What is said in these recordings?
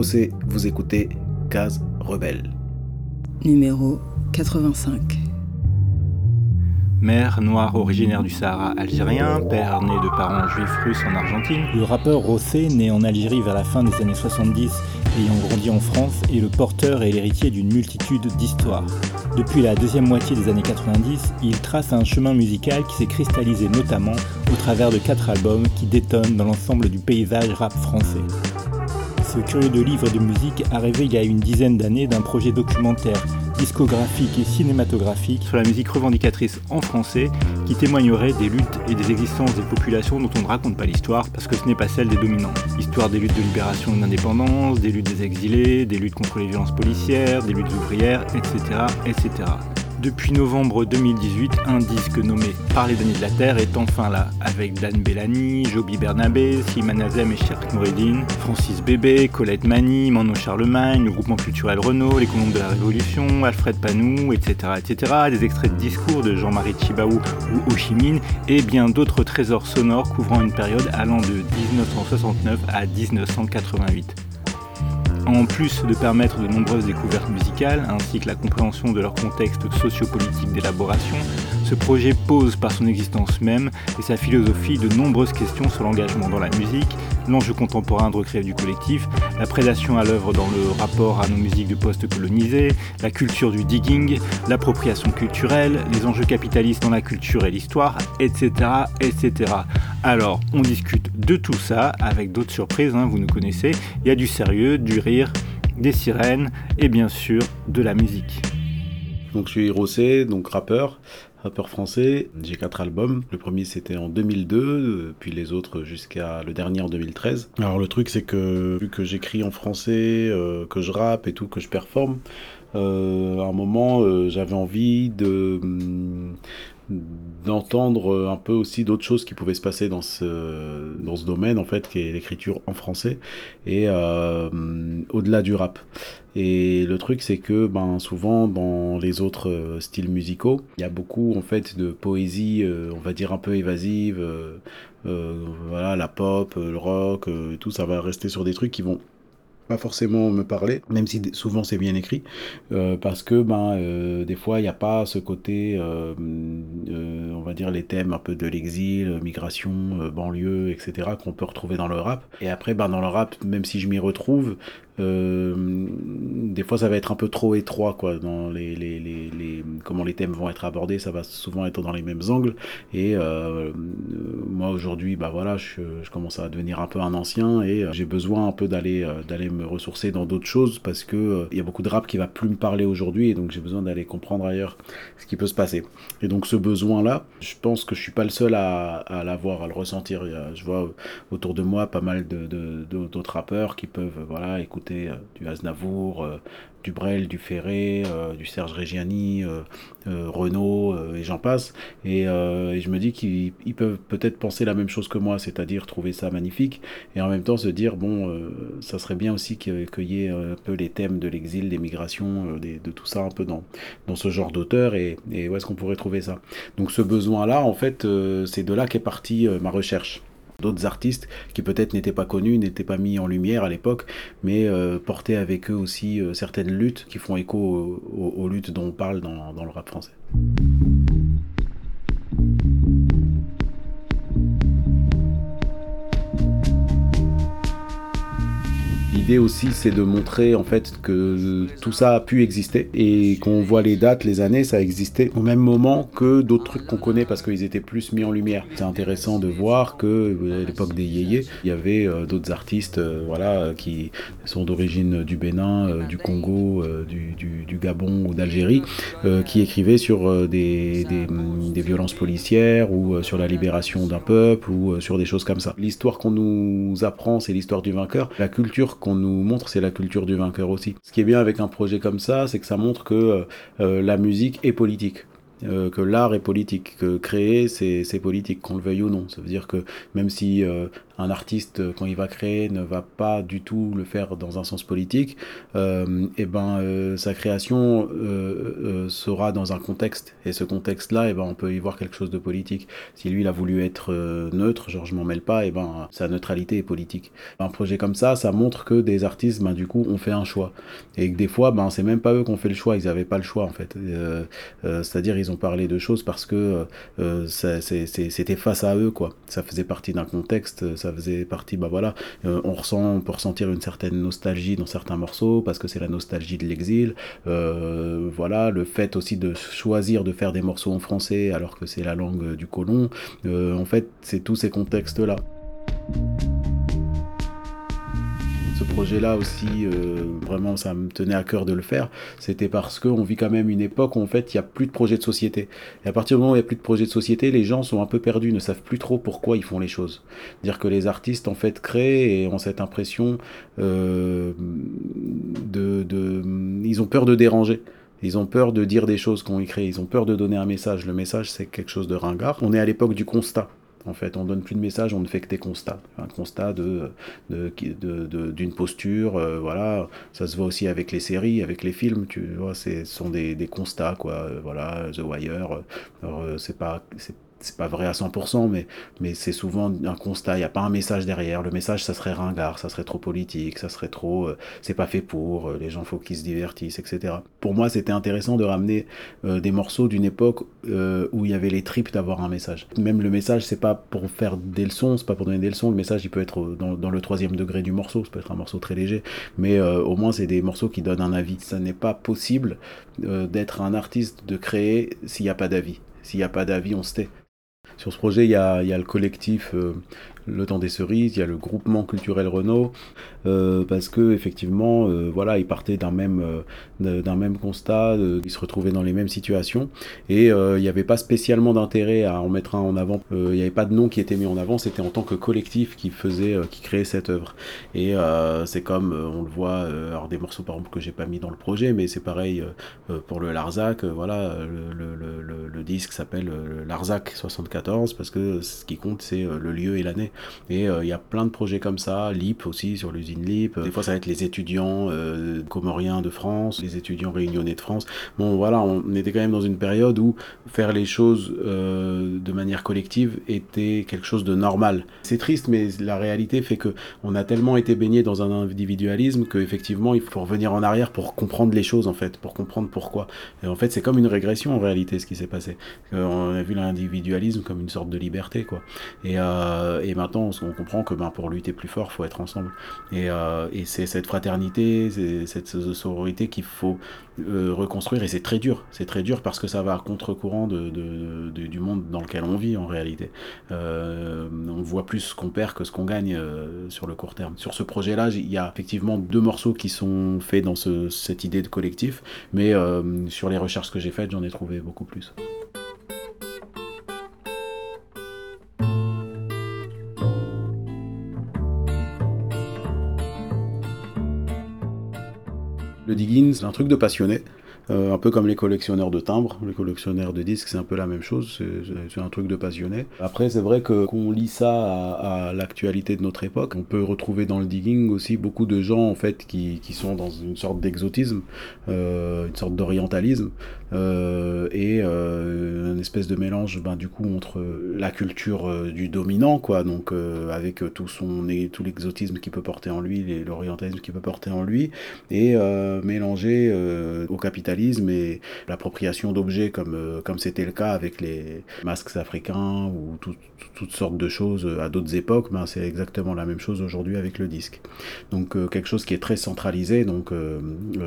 Rossé, vous écoutez Case Rebelle. Numéro 85. Mère noire originaire du Sahara algérien, père né de parents juifs russes en Argentine. Le rappeur Rossé, né en Algérie vers la fin des années 70, ayant grandi en France, est le porteur et l'héritier d'une multitude d'histoires. Depuis la deuxième moitié des années 90, il trace un chemin musical qui s'est cristallisé notamment au travers de quatre albums qui détonnent dans l'ensemble du paysage rap français. Ce curieux de livre de musique a rêvé il y a une dizaine d'années d'un projet documentaire discographique et cinématographique sur la musique revendicatrice en français qui témoignerait des luttes et des existences des populations dont on ne raconte pas l'histoire parce que ce n'est pas celle des dominants. Histoire des luttes de libération et d'indépendance, des luttes des exilés, des luttes contre les violences policières, des luttes ouvrières, etc. etc. Depuis novembre 2018, un disque nommé Par les données de la Terre est enfin là, avec Dan Bellani, Joby Bernabé, Slimane Azem et Cheikh Noureddin, Francis Bébé, Colette Mani, Mano Charlemagne, le groupement culturel Renault, les colombes de la Révolution, Alfred Panou, etc., etc., des extraits de discours de Jean-Marie Chibaou ou Ho Chi et bien d'autres trésors sonores couvrant une période allant de 1969 à 1988. En plus de permettre de nombreuses découvertes musicales, ainsi que la compréhension de leur contexte sociopolitique d'élaboration, ce projet pose par son existence même et sa philosophie de nombreuses questions sur l'engagement dans la musique, l'enjeu contemporain de recréer du collectif, la prédation à l'œuvre dans le rapport à nos musiques de post-colonisés, la culture du digging, l'appropriation culturelle, les enjeux capitalistes dans la culture et l'histoire, etc., etc. Alors, on discute de tout ça avec d'autres surprises, hein, vous nous connaissez. Il y a du sérieux, du rire, des sirènes et bien sûr de la musique. Donc je suis Rossé, donc rappeur rappeur français. J'ai quatre albums. Le premier c'était en 2002, puis les autres jusqu'à le dernier en 2013. Alors le truc c'est que vu que j'écris en français, euh, que je rappe et tout, que je performe, euh, à un moment euh, j'avais envie de d'entendre un peu aussi d'autres choses qui pouvaient se passer dans ce, dans ce domaine, en fait, qui est l'écriture en français, et euh, au-delà du rap. Et le truc, c'est que ben, souvent, dans les autres euh, styles musicaux, il y a beaucoup, en fait, de poésie, euh, on va dire, un peu évasive, voilà, la pop, le rock, tout, ça va rester sur des trucs qui vont pas forcément me parler, même si souvent c'est bien écrit, euh, parce que ben, euh, des fois il n'y a pas ce côté, euh, on va dire les thèmes un peu de l'exil, migration, banlieue, etc., qu'on peut retrouver dans le rap. Et après, ben, dans le rap, même si je m'y retrouve, des fois ça va être un peu trop étroit quoi dans les, les, les, comment les thèmes vont être abordés ça va souvent être dans les mêmes angles. Et euh, moi aujourd'hui bah voilà je, commence à devenir un peu un ancien et euh, j'ai besoin un peu d'aller euh, d'aller me ressourcer dans d'autres choses parce que euh, il y a beaucoup de rap qui va plus me parler aujourd'hui et donc j'ai besoin d'aller comprendre ailleurs ce qui peut se passer. Et donc ce besoin là je pense que je suis pas le seul à, l'avoir à le ressentir. Je vois autour de moi pas mal d'autres rappeurs qui peuvent voilà écouter euh, du Aznavour, euh, du Brel, du Ferré, euh, du Serge Reggiani, Renault, et j'en passe. Et, je me dis qu'ils peuvent peut-être penser la même chose que moi, c'est-à-dire trouver ça magnifique, et en même temps se dire, bon, ça serait bien aussi qu'il y ait un peu les thèmes de l'exil, des migrations, de tout ça un peu dans, dans ce genre d'auteur, et, et où est-ce qu'on pourrait trouver ça? Donc ce besoin-là, en fait, c'est de là qu'est partie ma recherche d'autres artistes qui peut-être n'étaient pas connus, n'étaient pas mis en lumière à l'époque, mais euh, portaient avec eux aussi euh, certaines luttes qui font écho aux, aux, luttes dont on parle dans, dans le rap français. L'idée aussi, c'est de montrer en fait que tout ça a pu exister et qu'on voit les dates, les années, ça a existé au même moment que d'autres trucs qu'on connaît parce qu'ils étaient plus mis en lumière. C'est intéressant de voir que à l'époque des yéyés, il y avait euh, d'autres artistes, euh, voilà, qui sont d'origine du Bénin, euh, du Congo, du, Gabon ou d'Algérie, qui écrivaient sur des, des, des, violences policières ou sur la libération d'un peuple ou sur des choses comme ça. L'histoire qu'on nous apprend, c'est l'histoire du vainqueur. La culture qu'on nous montre, c'est la culture du vainqueur aussi. Ce qui est bien avec un projet comme ça, c'est que ça montre que euh, la musique est politique. Euh, que l'art est politique, que créer c'est politique, qu'on le veuille ou non. Ça veut dire que même si euh, un artiste quand il va créer ne va pas du tout le faire dans un sens politique, et ben sa création sera dans un contexte et ce contexte-là, et ben on peut y voir quelque chose de politique. Si lui il a voulu être neutre, genre je m'en mêle pas, et ben sa neutralité est politique. Un projet comme ça, ça montre que des artistes, ben du coup, ont fait un choix et que des fois, ben c'est même pas eux qui ont fait le choix, ils n'avaient pas le choix en fait. C'est-à-dire ils ont parlé de choses parce que c'était face à eux quoi. Ça faisait partie d'un contexte, ça faisait partie, bah voilà, euh, on ressent, on peut ressentir une certaine nostalgie dans certains morceaux parce que c'est la nostalgie de l'exil. Euh, voilà, le fait aussi de choisir de faire des morceaux en français alors que c'est la langue du colon. Euh, en fait, c'est tous ces contextes là ce projet-là aussi, euh, vraiment, ça me tenait à cœur de le faire. C'était parce qu'on vit quand même une époque où en fait, il n'y a plus de projet de société. Et à partir du moment où il n'y a plus de projet de société, les gens sont un peu perdus, ne savent plus trop pourquoi ils font les choses. Dire que les artistes en fait créent et ont cette impression euh, de, de, ils ont peur de déranger. Ils ont peur de dire des choses qu'on écrit, ils ont peur de donner un message. Le message, c'est quelque chose de ringard. On est à l'époque du constat. En fait, on donne plus de messages, on ne fait que des constats. Un constat de, d'une posture, euh, voilà. Ça se voit aussi avec les séries, avec les films, tu vois, ce sont des, constats, quoi. Euh, voilà, The Wire, euh, c'est pas, c'est pas vrai à 100%, mais, mais c'est souvent un constat. Il n'y a pas un message derrière. Le message, ça serait ringard, ça serait trop politique, ça serait trop. Euh, c'est pas fait pour, euh, les gens, faut qu'ils se divertissent, etc. Pour moi, c'était intéressant de ramener euh, des morceaux d'une époque où il y avait les tripes d'avoir un message. Même le message, c'est pas pour faire des leçons, c'est pas pour donner des leçons. Le message, il peut être dans, dans le troisième degré du morceau, ça peut être un morceau très léger, mais au moins, c'est des morceaux qui donnent un avis. Ça n'est pas possible d'être un artiste, de créer s'il n'y a pas d'avis. S'il n'y a pas d'avis, on se tait. Sur ce projet, il y a, le collectif euh, Le Temps des Cerises, il y a le groupement culturel Renault, euh, parce que effectivement, euh, voilà, ils partaient d'un même, d'un même constat, ils se retrouvaient dans les mêmes situations, et il n'y avait pas spécialement d'intérêt à en mettre un en avant. Il n'y avait pas de nom qui était mis en avant, c'était en tant que collectif qui faisait, qui créait cette œuvre. Et c'est comme, on le voit, alors des morceaux par exemple que j'ai pas mis dans le projet, mais c'est pareil pour le Larzac, voilà, le, le, le, le disque s'appelle Larzac 74 parce que ce qui compte c'est euh, le lieu et l'année. Et euh, il y a plein de projets comme ça, LIP aussi sur l'usine LIP. Des fois ça va être les étudiants euh, comoriens de France, les étudiants réunionnais de France. Bon voilà, on était quand même dans une période où faire les choses de manière collective était quelque chose de normal. C'est triste mais la réalité fait que on a tellement été baigné dans un individualisme qu'effectivement il faut revenir en arrière pour comprendre les choses en fait, pour comprendre pourquoi. Et en fait c'est comme une régression en réalité ce qui s'est passé. On a vu l'individualisme comme une sorte de liberté quoi. Et, euh, maintenant on, comprend que ben, pour lutter plus fort faut être ensemble. Et, euh, c'est cette fraternité, cette sororité qu'il faut euh, reconstruire et c'est très dur. C'est très dur parce que ça va à contre-courant du monde dans lequel on vit en réalité. on voit plus ce qu'on perd que ce qu'on gagne sur le court terme. Sur ce projet-là, il y a effectivement deux morceaux qui sont faits dans ce, cette idée de collectif, mais sur les recherches que j'ai faites, j'en ai trouvé beaucoup plus. Le digging, c'est un truc de passionné. Euh, un peu comme les collectionneurs de timbres, les collectionneurs de disques, c'est un peu la même chose, c'est un truc de passionné. Après, c'est vrai que qu'on lit ça à, l'actualité de notre époque, on peut retrouver dans le digging aussi beaucoup de gens en fait qui, qui sont dans une sorte d'exotisme, euh, une sorte d'orientalisme, euh, et euh, une espèce de mélange ben, du coup entre la culture euh, du dominant, quoi, donc euh, avec tout son tout l'exotisme qu'il peut porter en lui, l'orientalisme qu'il peut porter en lui, et mélangé au capitalisme et l'appropriation d'objets comme euh, comme c'était le cas avec les masques africains ou toutes sortes de choses euh, à d'autres époques, ben c'est exactement la même chose aujourd'hui avec le disque. Donc euh, quelque chose qui est très centralisé donc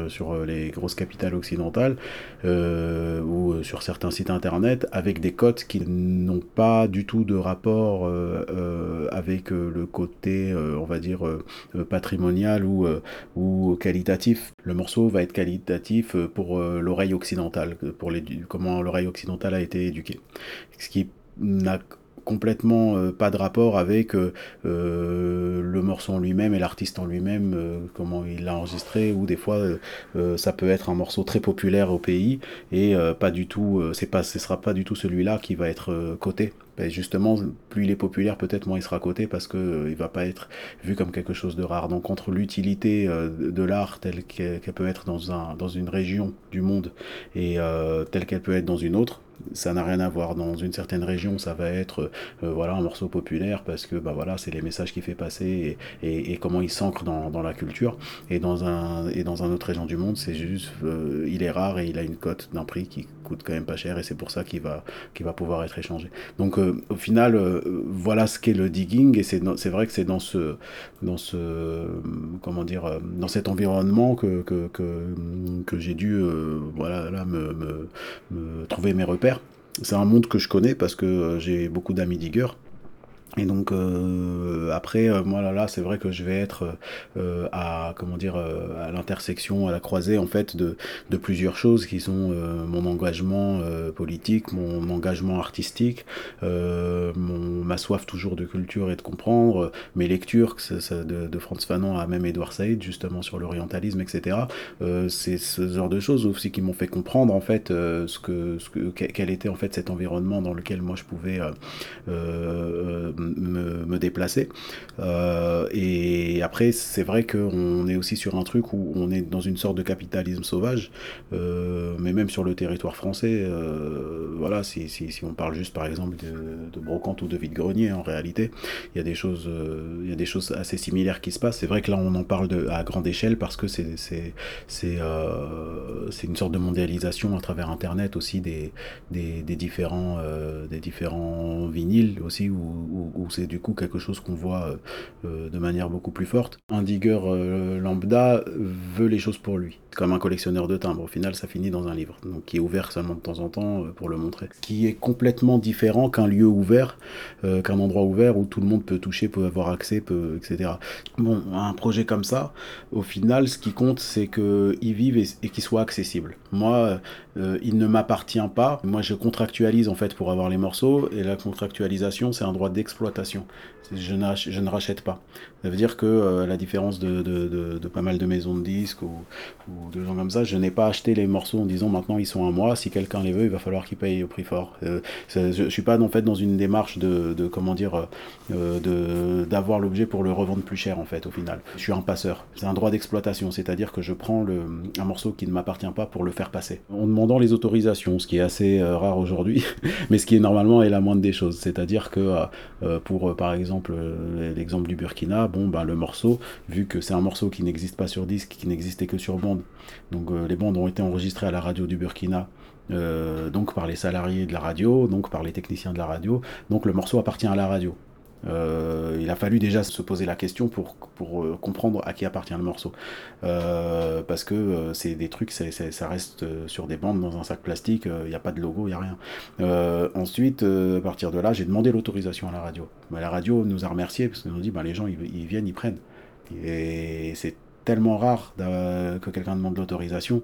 sur les grosses capitales occidentales ou sur certains sites internet avec des codes qui n'ont pas du tout de rapport avec le côté on va dire patrimonial ou ou qualitatif. Le morceau va être qualitatif pour l'oreille occidentale, pour comment l'oreille occidentale a été éduquée. Ce qui n'a complètement euh, pas de rapport avec euh, le morceau en lui-même et l'artiste en lui-même, comment il l'a enregistré, ou des fois ça peut être un morceau très populaire au pays et pas du tout, c'est pas, ce sera pas du tout celui-là qui va être coté ben, justement, plus il est populaire, peut-être moins il sera coté parce qu'il euh, il va pas être vu comme quelque chose de rare. Donc entre l'utilité euh, de l'art telle qu'elle peut être dans, un, dans une région du monde et euh, telle qu'elle peut être dans une autre, ça n'a rien à voir. Dans une certaine région, ça va être euh, voilà, un morceau populaire parce que bah, voilà, c'est les messages qu'il fait passer et, comment il s'ancre dans, dans, la culture. Et dans, un, et dans une autre région du monde, c'est juste, euh, il est rare et il a une cote d'un prix qui coûte quand même pas cher et c'est pour ça qu'il va, qu'il va pouvoir être échangé. Donc euh, au final, voilà ce qu'est le digging et c'est vrai que c'est dans ce, dans ce, comment dire, dans cet environnement que, que, que, que j'ai dû voilà, là, me, me, me trouver mes repères c'est un monde que je connais parce que euh, j'ai beaucoup d'amis diggers. Et donc euh, après euh, moi là là c'est vrai que je vais être euh, à comment dire à l'intersection à la croisée en fait de, de plusieurs choses qui sont mon engagement politique mon engagement artistique mon ma soif toujours de culture et de comprendre mes lectures que de, de Franz Fanon à même Edouard Saïd justement sur l'orientalisme etc c'est ce genre de choses aussi qui m'ont fait comprendre en fait ce que ce que quel était en fait cet environnement dans lequel moi je pouvais me, déplacer. Euh, et après, c'est vrai qu'on est aussi sur un truc où on est dans une sorte de capitalisme sauvage, euh, mais même sur le territoire français, euh, voilà, si, si, on parle juste par exemple de, brocante ou de vide-grenier, en réalité, il y a des choses, y a des choses assez similaires qui se passent. C'est vrai que là, on en parle de, à grande échelle parce que c'est une sorte de mondialisation à travers Internet aussi des, des, différents des différents vinyles aussi où, c'est du coup quelque chose qu'on voit euh, euh, de manière beaucoup plus forte. Un digger euh, lambda veut les choses pour lui, comme un collectionneur de timbres. Au final, ça finit dans un livre, donc qui est ouvert seulement de temps en temps pour le montrer. Qui est complètement différent qu'un lieu ouvert, qu'un endroit ouvert où tout le monde peut toucher, peut avoir accès, peut, etc. Bon, un projet comme ça, au final, ce qui compte, c'est qu'il vive et, et qu'il soit accessible. Moi, il ne m'appartient pas. Moi, je contractualise en fait pour avoir les morceaux, et la contractualisation, c'est un droit d'exploitation je ne rachète pas. Ça veut dire que, euh, la différence de, pas mal de maisons de disques ou, de gens comme ça, je n'ai pas acheté les morceaux en disant maintenant ils sont à moi, si quelqu'un les veut, il va falloir qu'il paye au prix fort. Euh, je, ne suis pas en fait dans une démarche de, comment dire, euh, d'avoir l'objet pour le revendre plus cher en fait au final. Je suis un passeur. C'est un droit d'exploitation, c'est-à-dire que je prends un morceau qui ne m'appartient pas pour le faire passer. En demandant les autorisations, ce qui est assez rare aujourd'hui, mais ce qui est normalement est la moindre des choses. C'est-à-dire que pour euh, par exemple euh, l'exemple du Burkina, bon ben le morceau, vu que c'est un morceau qui n'existe pas sur disque, qui n'existait que sur bande, donc euh, les bandes ont été enregistrées à la radio du Burkina, donc par les salariés de la radio, donc par les techniciens de la radio, donc le morceau appartient à la radio. Euh, il a fallu déjà se poser la question pour, pour euh, comprendre à qui appartient le morceau. Euh, parce que c'est des trucs, ça reste sur des bandes dans un sac plastique, il n'y a pas de logo, il n'y a rien. ensuite, à partir de là, j'ai demandé l'autorisation à la radio. Bah, la radio nous a remerciés parce qu'ils nous ont dit bah, les gens ils, ils viennent, ils prennent. Et c'est tellement rare que quelqu'un demande l'autorisation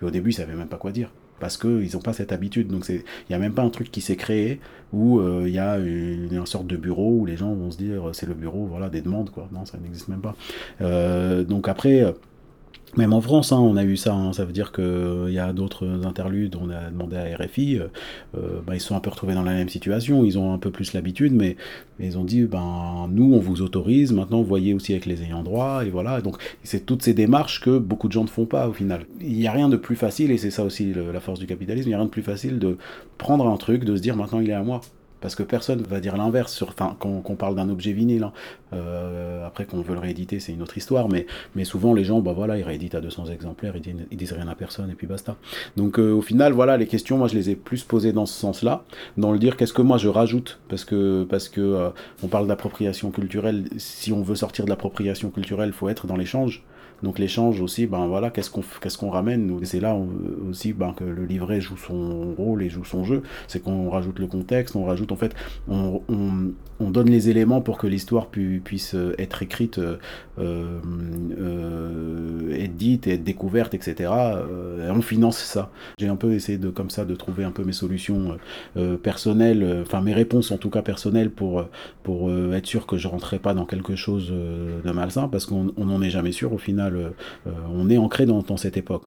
qu'au début, ils ne savaient même pas quoi dire parce qu'ils n'ont pas cette habitude. Donc il n'y a même pas un truc qui s'est créé où euh, il y a une, sorte de bureau où les gens vont se dire c'est le bureau voilà, des demandes. Quoi. Non, ça n'existe même pas. Euh, donc après même en France, hein, on a eu ça. Hein. ça veut dire qu'il euh, y a d'autres interludes. On a demandé à RFI. Euh, euh, bah, ils sont un peu retrouvés dans la même situation. Ils ont un peu plus l'habitude, mais, ils ont dit ben nous, on vous autorise. Maintenant, voyez aussi avec les ayants droit. Et voilà. Donc, c'est toutes ces démarches que beaucoup de gens ne font pas au final. Il n'y a rien de plus facile, et c'est ça aussi la force du capitalisme. Il n'y a rien de plus facile de prendre un truc, de se dire maintenant il est à moi parce que personne va dire l'inverse sur enfin quand, on parle d'un objet vinyle hein. euh, après qu'on veut le rééditer c'est une autre histoire mais mais souvent les gens bah voilà ils rééditent à 200 exemplaires ils disent, ils disent rien à personne et puis basta. Donc euh, au final voilà les questions moi je les ai plus posées dans ce sens là dans le dire qu'est-ce que moi je rajoute? Parce que parce que euh, on parle d'appropriation culturelle. Si on veut sortir de l'appropriation culturelle faut être dans l'échange donc l'échange aussi, ben voilà, qu'est-ce qu'on qu'est-ce qu'on ramène C'est là aussi ben, que le livret joue son rôle et joue son jeu. C'est qu'on rajoute le contexte, on rajoute en fait, on, on donne les éléments pour que l'histoire pu, puisse être écrite, euh, euh, être dite être découverte, etc. Euh, et on finance ça. J'ai un peu essayé de comme ça de trouver un peu mes solutions euh, personnelles, enfin mes réponses en tout cas personnelles pour pour être sûr que je rentrais pas dans quelque chose de malsain parce qu'on n'en est jamais sûr au final euh, on est ancré dans, cette époque.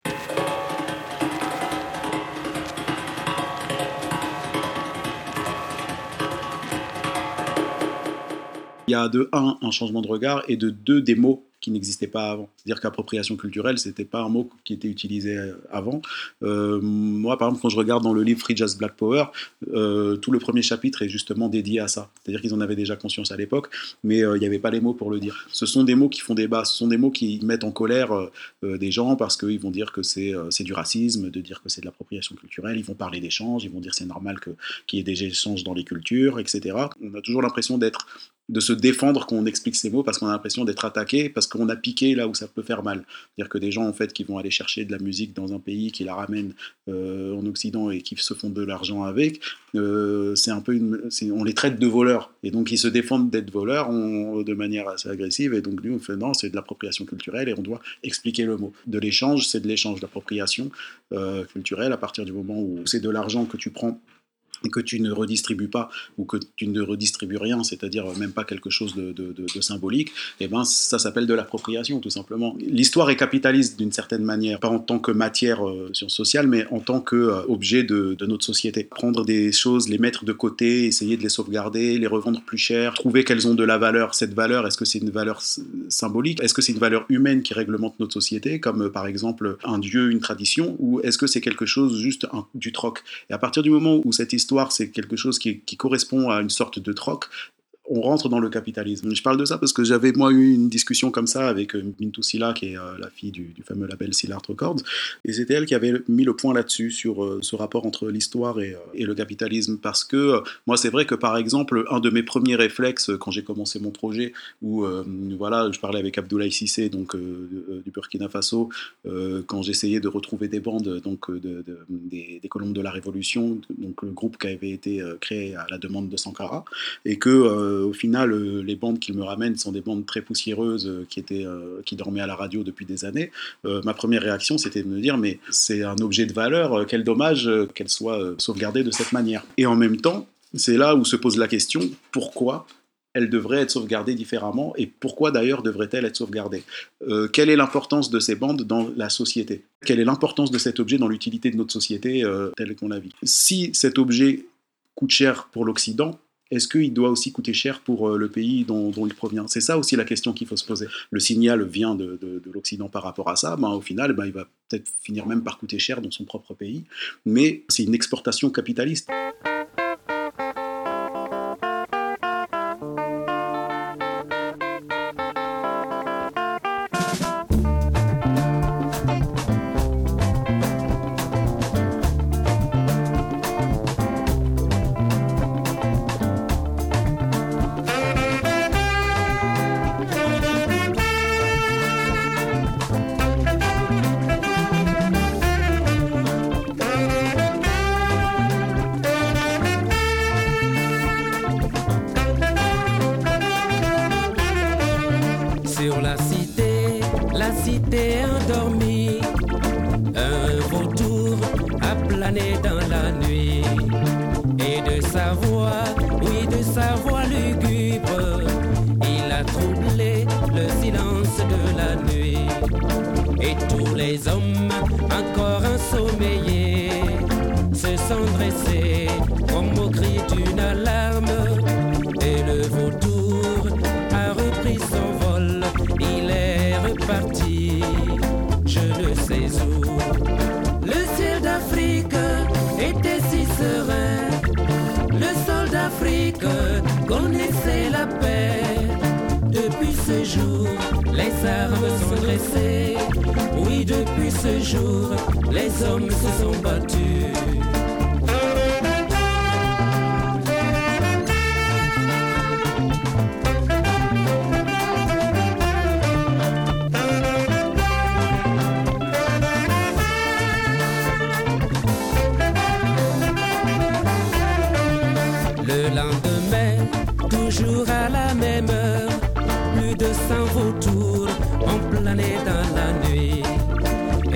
Il y a de un, un changement de regard et de deux, des mots qui n'existait pas avant. C'est-à-dire qu'appropriation culturelle, c'était pas un mot qui était utilisé euh, avant. Euh, moi, par exemple, quand je regarde dans le livre Free Jazz Black Power, euh, tout le premier chapitre est justement dédié à ça. C'est-à-dire qu'ils en avaient déjà conscience à l'époque, mais il n'y avait pas les mots pour le dire. Ce sont des mots qui font débat, ce sont des mots qui mettent en colère des gens parce qu'ils vont dire que c'est du racisme, de dire que c'est de l'appropriation culturelle, ils vont parler d'échanges, ils vont dire c'est normal qu'il y ait des échanges dans les cultures, etc. On a toujours l'impression d'être de se défendre quand on explique ces mots parce qu'on a l'impression d'être attaqué, parce qu'on a piqué là où ça peut faire mal. C'est-à-dire que des gens en fait qui vont aller chercher de la musique dans un pays, qui la ramènent euh, en Occident et qui se font de l'argent avec, euh, c'est un peu une, on les traite de voleurs et donc ils se défendent d'être voleurs de manière assez agressive et donc nous on fait non c'est de l'appropriation culturelle et on doit expliquer le mot. De l'échange c'est de l'échange d'appropriation euh, culturelle à partir du moment où c'est de l'argent que tu prends que tu ne redistribues pas ou que tu ne redistribues rien, c'est-à-dire même pas quelque chose de, symbolique, eh ben ça s'appelle de l'appropriation tout simplement. L'histoire est capitaliste d'une certaine manière, pas en tant que matière euh, sociale, mais en tant qu'objet euh, de, notre société. Prendre des choses, les mettre de côté, essayer de les sauvegarder, les revendre plus cher, trouver qu'elles ont de la valeur. Cette valeur, est-ce que c'est une valeur symbolique? Est-ce que c'est une valeur humaine qui réglemente notre société, comme euh, par exemple un dieu, une tradition, ou est-ce que c'est quelque chose juste du troc? Et à partir du moment où cette histoire c'est quelque chose qui, correspond à une sorte de troc on rentre dans le capitalisme. Je parle de ça parce que j'avais moi eu une discussion comme ça avec euh, Mintou Silla, qui est euh, la fille du, fameux label Silla Records, et c'était elle qui avait mis le point là-dessus, sur euh, ce rapport entre l'histoire et, le capitalisme, parce que moi c'est vrai que par exemple, un de mes premiers réflexes quand j'ai commencé mon projet, où voilà, je parlais avec Abdoulaye Sissé, donc du Burkina Faso, quand j'essayais de retrouver des bandes donc, de, des, des, colombes de la Révolution, donc le groupe qui avait été créé à la demande de Sankara, et que euh, au final, euh, les bandes qu'il me ramène sont des bandes très poussiéreuses euh, qui, étaient, qui dormaient à la radio depuis des années. ma première réaction, c'était de me dire, mais c'est un objet de valeur, quel dommage qu'elle soit sauvegardée de cette manière. Et en même temps, c'est là où se pose la question, pourquoi elle devrait être sauvegardée différemment et pourquoi d'ailleurs devrait-elle être sauvegardée? Quelle est l'importance de ces bandes dans la société? Quelle est l'importance de cet objet dans l'utilité de notre société telle qu'on la vit? Si cet objet coûte cher pour l'Occident, est-ce qu'il doit aussi coûter cher pour euh, le pays dont, il provient? C'est ça aussi la question qu'il faut se poser. Le signal vient de, l'Occident par rapport à ça. Ben, au final, ben, il va peut-être finir même par coûter cher dans son propre pays. Mais c'est une exportation capitaliste. les hommes se sont battus.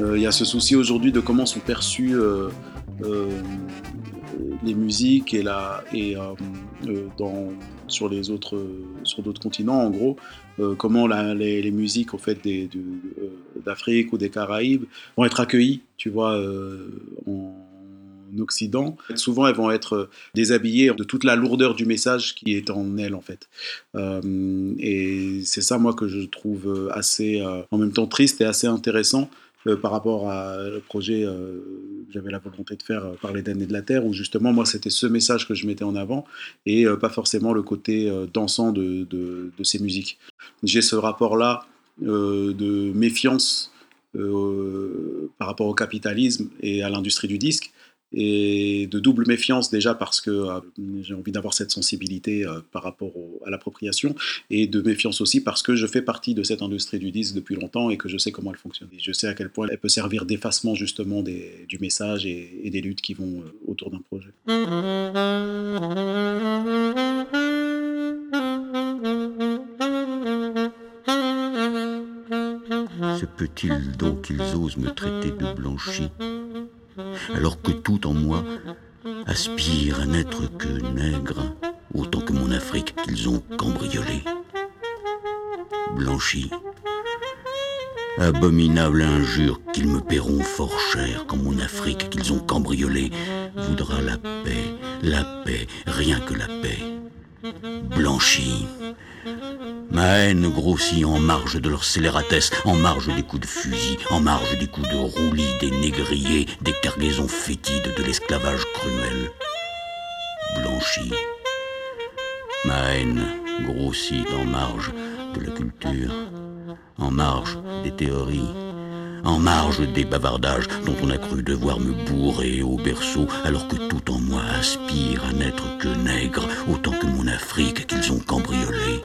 Euh, Il y a ce souci aujourd'hui de comment sont perçues euh, euh, les musiques et, la, et dans, sur les autres sur d'autres continents en gros comment les, musiques en fait d'Afrique ou des Caraïbes vont être accueillies tu vois en Occident souvent elles vont être déshabillées de toute la lourdeur du message qui est en elles en fait Euh, et c'est ça moi que je trouve assez euh, en même temps triste et assez intéressant euh, par rapport le projet euh, que j'avais la volonté de faire euh, parler d'Anne et de la Terre, où justement moi c'était ce message que je mettais en avant et euh, pas forcément le côté euh, dansant de, ces musiques. J'ai ce rapport-là euh, de méfiance euh, par rapport au capitalisme et à l'industrie du disque et de double méfiance déjà parce que euh, j'ai envie d'avoir cette sensibilité euh, par rapport à l'appropriation et de méfiance aussi parce que je fais partie de cette industrie du disque depuis longtemps et que je sais comment elle fonctionne. Je sais à quel point elle peut servir d'effacement justement du message et, et des luttes qui vont euh, autour d'un projet. Se peut-il donc qu'ils osent me traiter de blanchi, alors que tout en moi aspire à n'être que nègre, autant que mon Afrique qu'ils ont cambriolée Blanchi. Abominable injure qu'ils me paieront fort cher quand mon Afrique qu'ils ont cambriolée voudra la paix, la paix, rien que la paix. Blanchi. Ma haine grossit en marge de leur scélératesse, en marge des coups de fusil, en marge des coups de roulis, des négriers, des cargaisons fétides de l'esclavage cruel. Blanchi. Ma haine grossit en marge de la culture, en marge des théories, en marge des bavardages dont on a cru devoir me bourrer au berceau, alors que tout en moi aspire à n'être que nègre, autant que mon Afrique qu'ils ont cambriolée.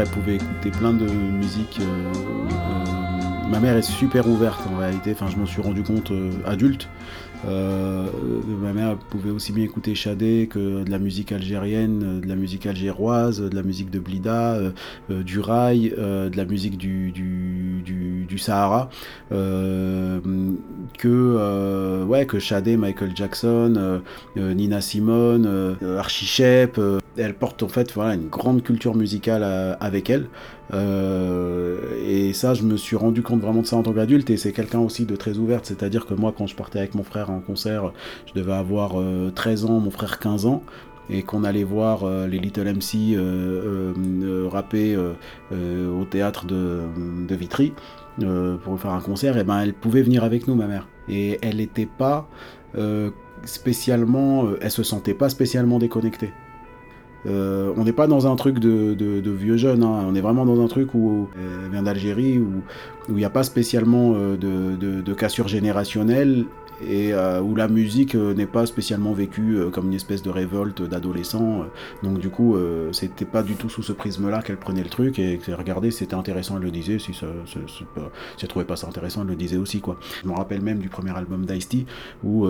Elle pouvait écouter plein de musique. euh, euh, ma mère est super ouverte en réalité. Enfin, je m'en suis rendu compte euh, adulte. Euh, ma mère pouvait aussi bien écouter Chadé que de la musique algérienne, euh, de la musique algéroise, de la musique de Blida, euh, euh, du rail, euh, de la musique du, Sahara, euh, que euh, ouais que Chadé, Michael Jackson, euh, euh, Nina Simone, euh, Archie Shepp, euh, elle porte en fait voilà une grande culture musicale euh, avec elle. Euh, et ça, je me suis rendu compte vraiment de ça en tant qu'adulte. Et c'est quelqu'un aussi de très ouverte. C'est-à-dire que moi, quand je partais avec mon frère en concert, je devais avoir euh, 13 ans, mon frère 15 ans. Et qu'on allait voir euh, les Little MC euh, euh, euh, rapper euh, euh, au théâtre de, Vitry euh, pour faire un concert, et ben elle pouvait venir avec nous, ma mère. Et elle n'était pas euh, spécialement, euh, elle se sentait pas spécialement déconnectée. Euh, on n'est pas dans un truc de, vieux jeunes, hein. on est vraiment dans un truc où euh, elle vient d'Algérie, où il n'y a pas spécialement euh, de, de cassure générationnelle et euh, où la musique euh, n'est pas spécialement vécue euh, comme une espèce de révolte d'adolescents. donc du coup, c'était pas du tout sous ce prisme-là qu'elle prenait le truc et que regardez, c'était intéressant, elle le disait. Si, ça, ça- elle trouvait pas ça intéressant, elle le disait aussi quoi. Je me rappelle même du premier album d'Ice-T où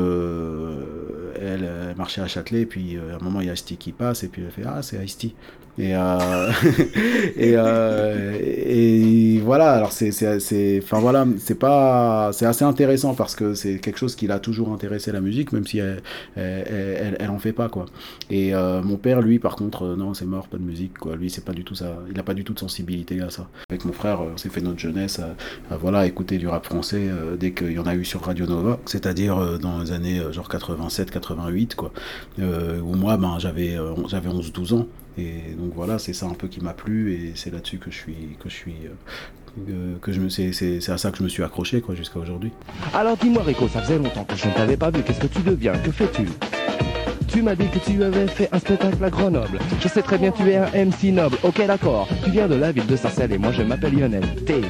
elle, marchait à Châtelet et puis à un moment il y a Ice-T qui passe et puis elle fait ah c'est Ice-T et et, et voilà alors c'est- enfin voilà c'est pas c'est assez intéressant parce que c'est quelque chose qui l'a toujours intéressé la musique même si elle elle, en fait pas quoi. Et euh, mon père lui par contre euh, non c'est mort pas de musique quoi. Lui c'est pas du tout ça il a pas du tout de sensibilité à ça. Avec mon frère euh, on s'est fait notre jeunesse à, voilà écouter du rap français dès qu'il y en a eu sur Radio Nova c'est-à-dire dans les années genre 87 88 quoi. Où moi ben j'avais j'avais 11 12 ans. Et donc voilà, c'est ça un peu qui m'a plu et c'est là-dessus que je suis que je suis que je me c'est à ça que je me suis accroché quoi jusqu'à aujourd'hui. Alors dis-moi Rico, ça faisait longtemps que je ne t'avais pas vu, qu'est-ce que tu deviens? Que fais-tu? Tu m'as dit que tu avais fait un spectacle à Grenoble. Je sais très bien, tu es un MC noble. Ok, d'accord. Tu viens de la ville de Sarcelles et moi je m'appelle Lionel T.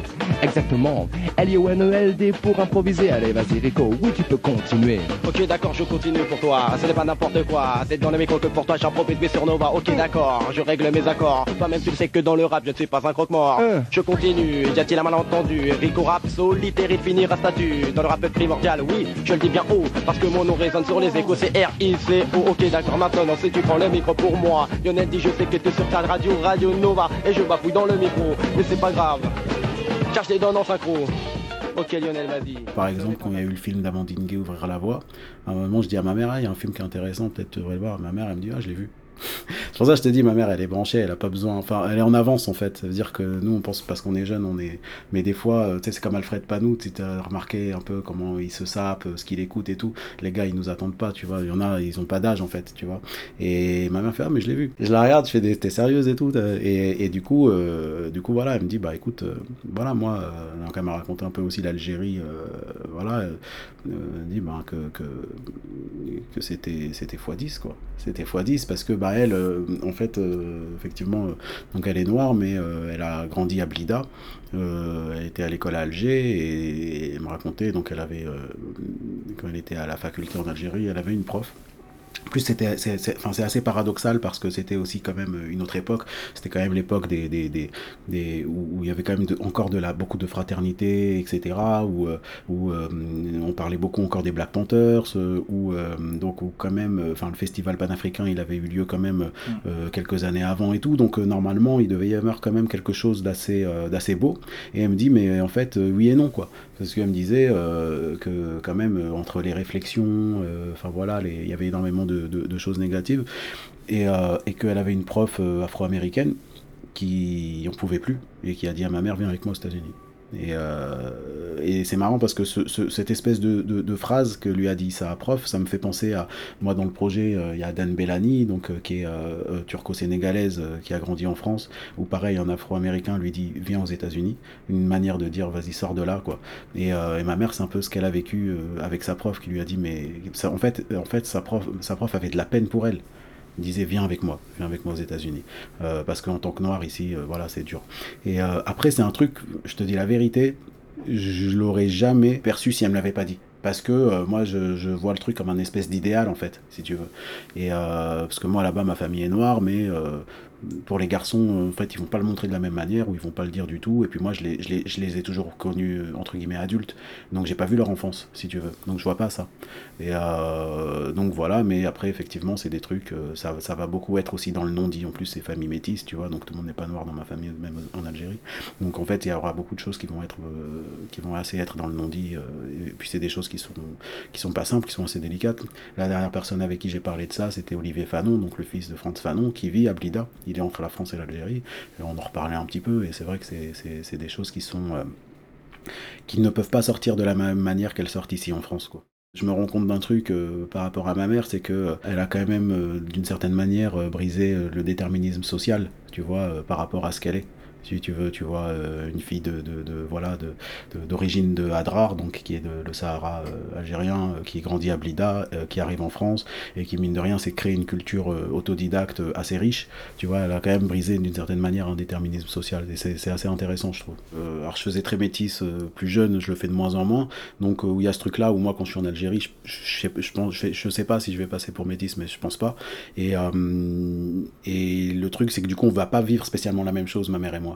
Exactement. L-I-O-N-E-L-D pour improviser. Allez, vas-y Rico, oui, tu peux continuer. Ok d'accord je continue pour toi, ce n'est pas n'importe quoi, c'est dans le micro que pour toi j'en profite mais sur Nova, ok d'accord, je règle mes accords, toi-même tu le sais que dans le rap je ne suis pas un croque-mort, Euh. je continue, y a-t-il un malentendu, Rico rap solitaire il finira statut, dans le rap primordial, oui, je le dis bien haut, parce que mon nom résonne sur les échos, c'est R-I-C-O, ok d'accord maintenant si tu prends le micro pour moi, Lionel dit je sais que t'es sur ta radio, Radio Nova, et je bafouille dans le micro, mais c'est pas grave, je les en synchro. Ok Lionel, vas-y. Par exemple, quand il y a eu le film d'Amandine Gay Ouvrir la voie, à un moment je dis à ma mère, ah, il y a un film qui est intéressant, peut-être tu devrais le voir. Ma mère elle me dit, ah je l'ai vu. C'est pour ça que je te dis, ma mère, elle est branchée, elle a pas besoin. Enfin, elle est en avance en fait. Ça veut dire que nous, on pense parce qu'on est jeune, on est. Mais des fois, euh, tu sais, c'est comme Alfred Panou. Tu as remarqué un peu comment il se sape, euh, ce qu'il écoute et tout. Les gars, ils nous attendent pas, tu vois. Il y en a, ils ont pas d'âge en fait, tu vois. Et ma mère fait, ah, mais je l'ai vu. Je la regarde, je fais, t'es sérieuse et tout. Et, et du coup, euh, du coup, voilà, elle me dit, bah écoute, voilà, moi, euh, donc elle m'a raconté un peu aussi l'Algérie, voilà, elle dit bah, que, que, que c'était c'était x10 quoi c'était x10 parce que bah elle euh, en fait euh, effectivement euh, donc elle est noire mais elle a grandi à Blida. Elle était à l'école à Alger et, et elle me racontait donc elle avait quand elle était à la faculté en Algérie elle avait une prof plus, c'était, c'est, c'est- enfin, c'est assez paradoxal parce que c'était aussi quand même une autre époque. C'était quand même l'époque des, des, des, des- où, où il y avait quand même de- encore de la, beaucoup de fraternité, etc. Où, euh, où euh, on parlait beaucoup encore des Black Panthers, euh, où euh, donc où quand même, euh, enfin, le festival panafricain, il avait eu lieu quand même euh, quelques années avant et tout. Donc euh, normalement, il devait y avoir quand même quelque chose d'assez, euh, d'assez beau. Et elle me dit, mais en fait, euh, oui et non quoi. Parce qu'elle me disait euh, que quand même euh, entre les réflexions, euh, enfin voilà, il y avait énormément de, choses négatives, et, et qu'elle avait une prof afro-américaine qui en pouvait plus et qui a dit à ma mère viens avec moi aux États-Unis. Et, euh, et c'est marrant parce que ce, ce- cette espèce de, de, de phrase que lui a dit sa prof, ça me fait penser à moi dans le projet, euh, il y a Dan Bellani, donc euh, qui est euh, turco-sénégalaise, qui a grandi en France, où pareil un Afro-américain lui dit viens aux États-Unis, une manière de dire vas-y sors de là quoi. Et, et ma mère c'est un peu ce qu'elle a vécu avec sa prof qui lui a dit mais ça, en fait en fait sa prof sa prof avait de la peine pour elle. Disait viens avec moi, viens avec moi aux États-Unis, Euh, parce qu'en tant que noir ici, euh, voilà c'est dur. Et euh, après c'est un truc, je te dis la vérité, je l'aurais jamais perçu si elle me l'avait pas dit. Parce que moi, je, vois le truc comme un espèce d'idéal, en fait, si tu veux. Et parce que moi, là-bas, ma famille est noire, mais pour les garçons, en fait, ils vont pas le montrer de la même manière, ou ils vont pas le dire du tout. Et puis moi, je les, je les, je les ai toujours connus, euh, entre guillemets, adultes. Donc, j'ai pas vu leur enfance, si tu veux. Donc, je vois pas ça. Et euh, donc, voilà. Mais après, effectivement, c'est des trucs, euh, ça, ça va beaucoup être aussi dans le non-dit. En plus, c'est famille métisse, tu vois. Donc, tout le monde n'est pas noir dans ma famille, même en Algérie. Donc, en fait, il y aura beaucoup de choses qui vont être, qui vont assez être dans le non-dit. euh, et puis, c'est des choses qui sont, qui sont pas simples, qui sont assez délicates. La dernière personne avec qui j'ai parlé de ça, c'était Olivier Fanon, donc le fils de Franz Fanon, qui vit à Blida. Il est entre la France et l'Algérie. On en reparlait un petit peu, et c'est vrai que c'est- des choses qui sont. euh, qui ne peuvent pas sortir de la même manière qu'elles sortent ici en France, quoi. Je me rends compte d'un truc euh, par rapport à ma mère, c'est que euh, elle a quand même, d'une certaine manière, brisé le déterminisme social, tu vois, par rapport à ce qu'elle est. Si tu veux, tu vois, euh, une fille de, de, de- voilà, de, de- d'origine de Adrar, donc qui est de, le Sahara euh, algérien, euh, qui grandit à Blida, qui arrive en France et qui mine de rien s'est créé une culture autodidacte assez riche. Tu vois, elle a quand même brisé d'une certaine manière un déterminisme social et c'est, assez intéressant, je trouve. Alors je faisais très métis euh, plus jeune, je le fais de moins en moins, donc où il y a ce truc-là où moi quand je suis en Algérie, je, je, pense, je, je sais pas si je vais passer pour métis, mais je pense pas. Et et le truc c'est que du coup on va pas vivre spécialement la même chose, ma mère et moi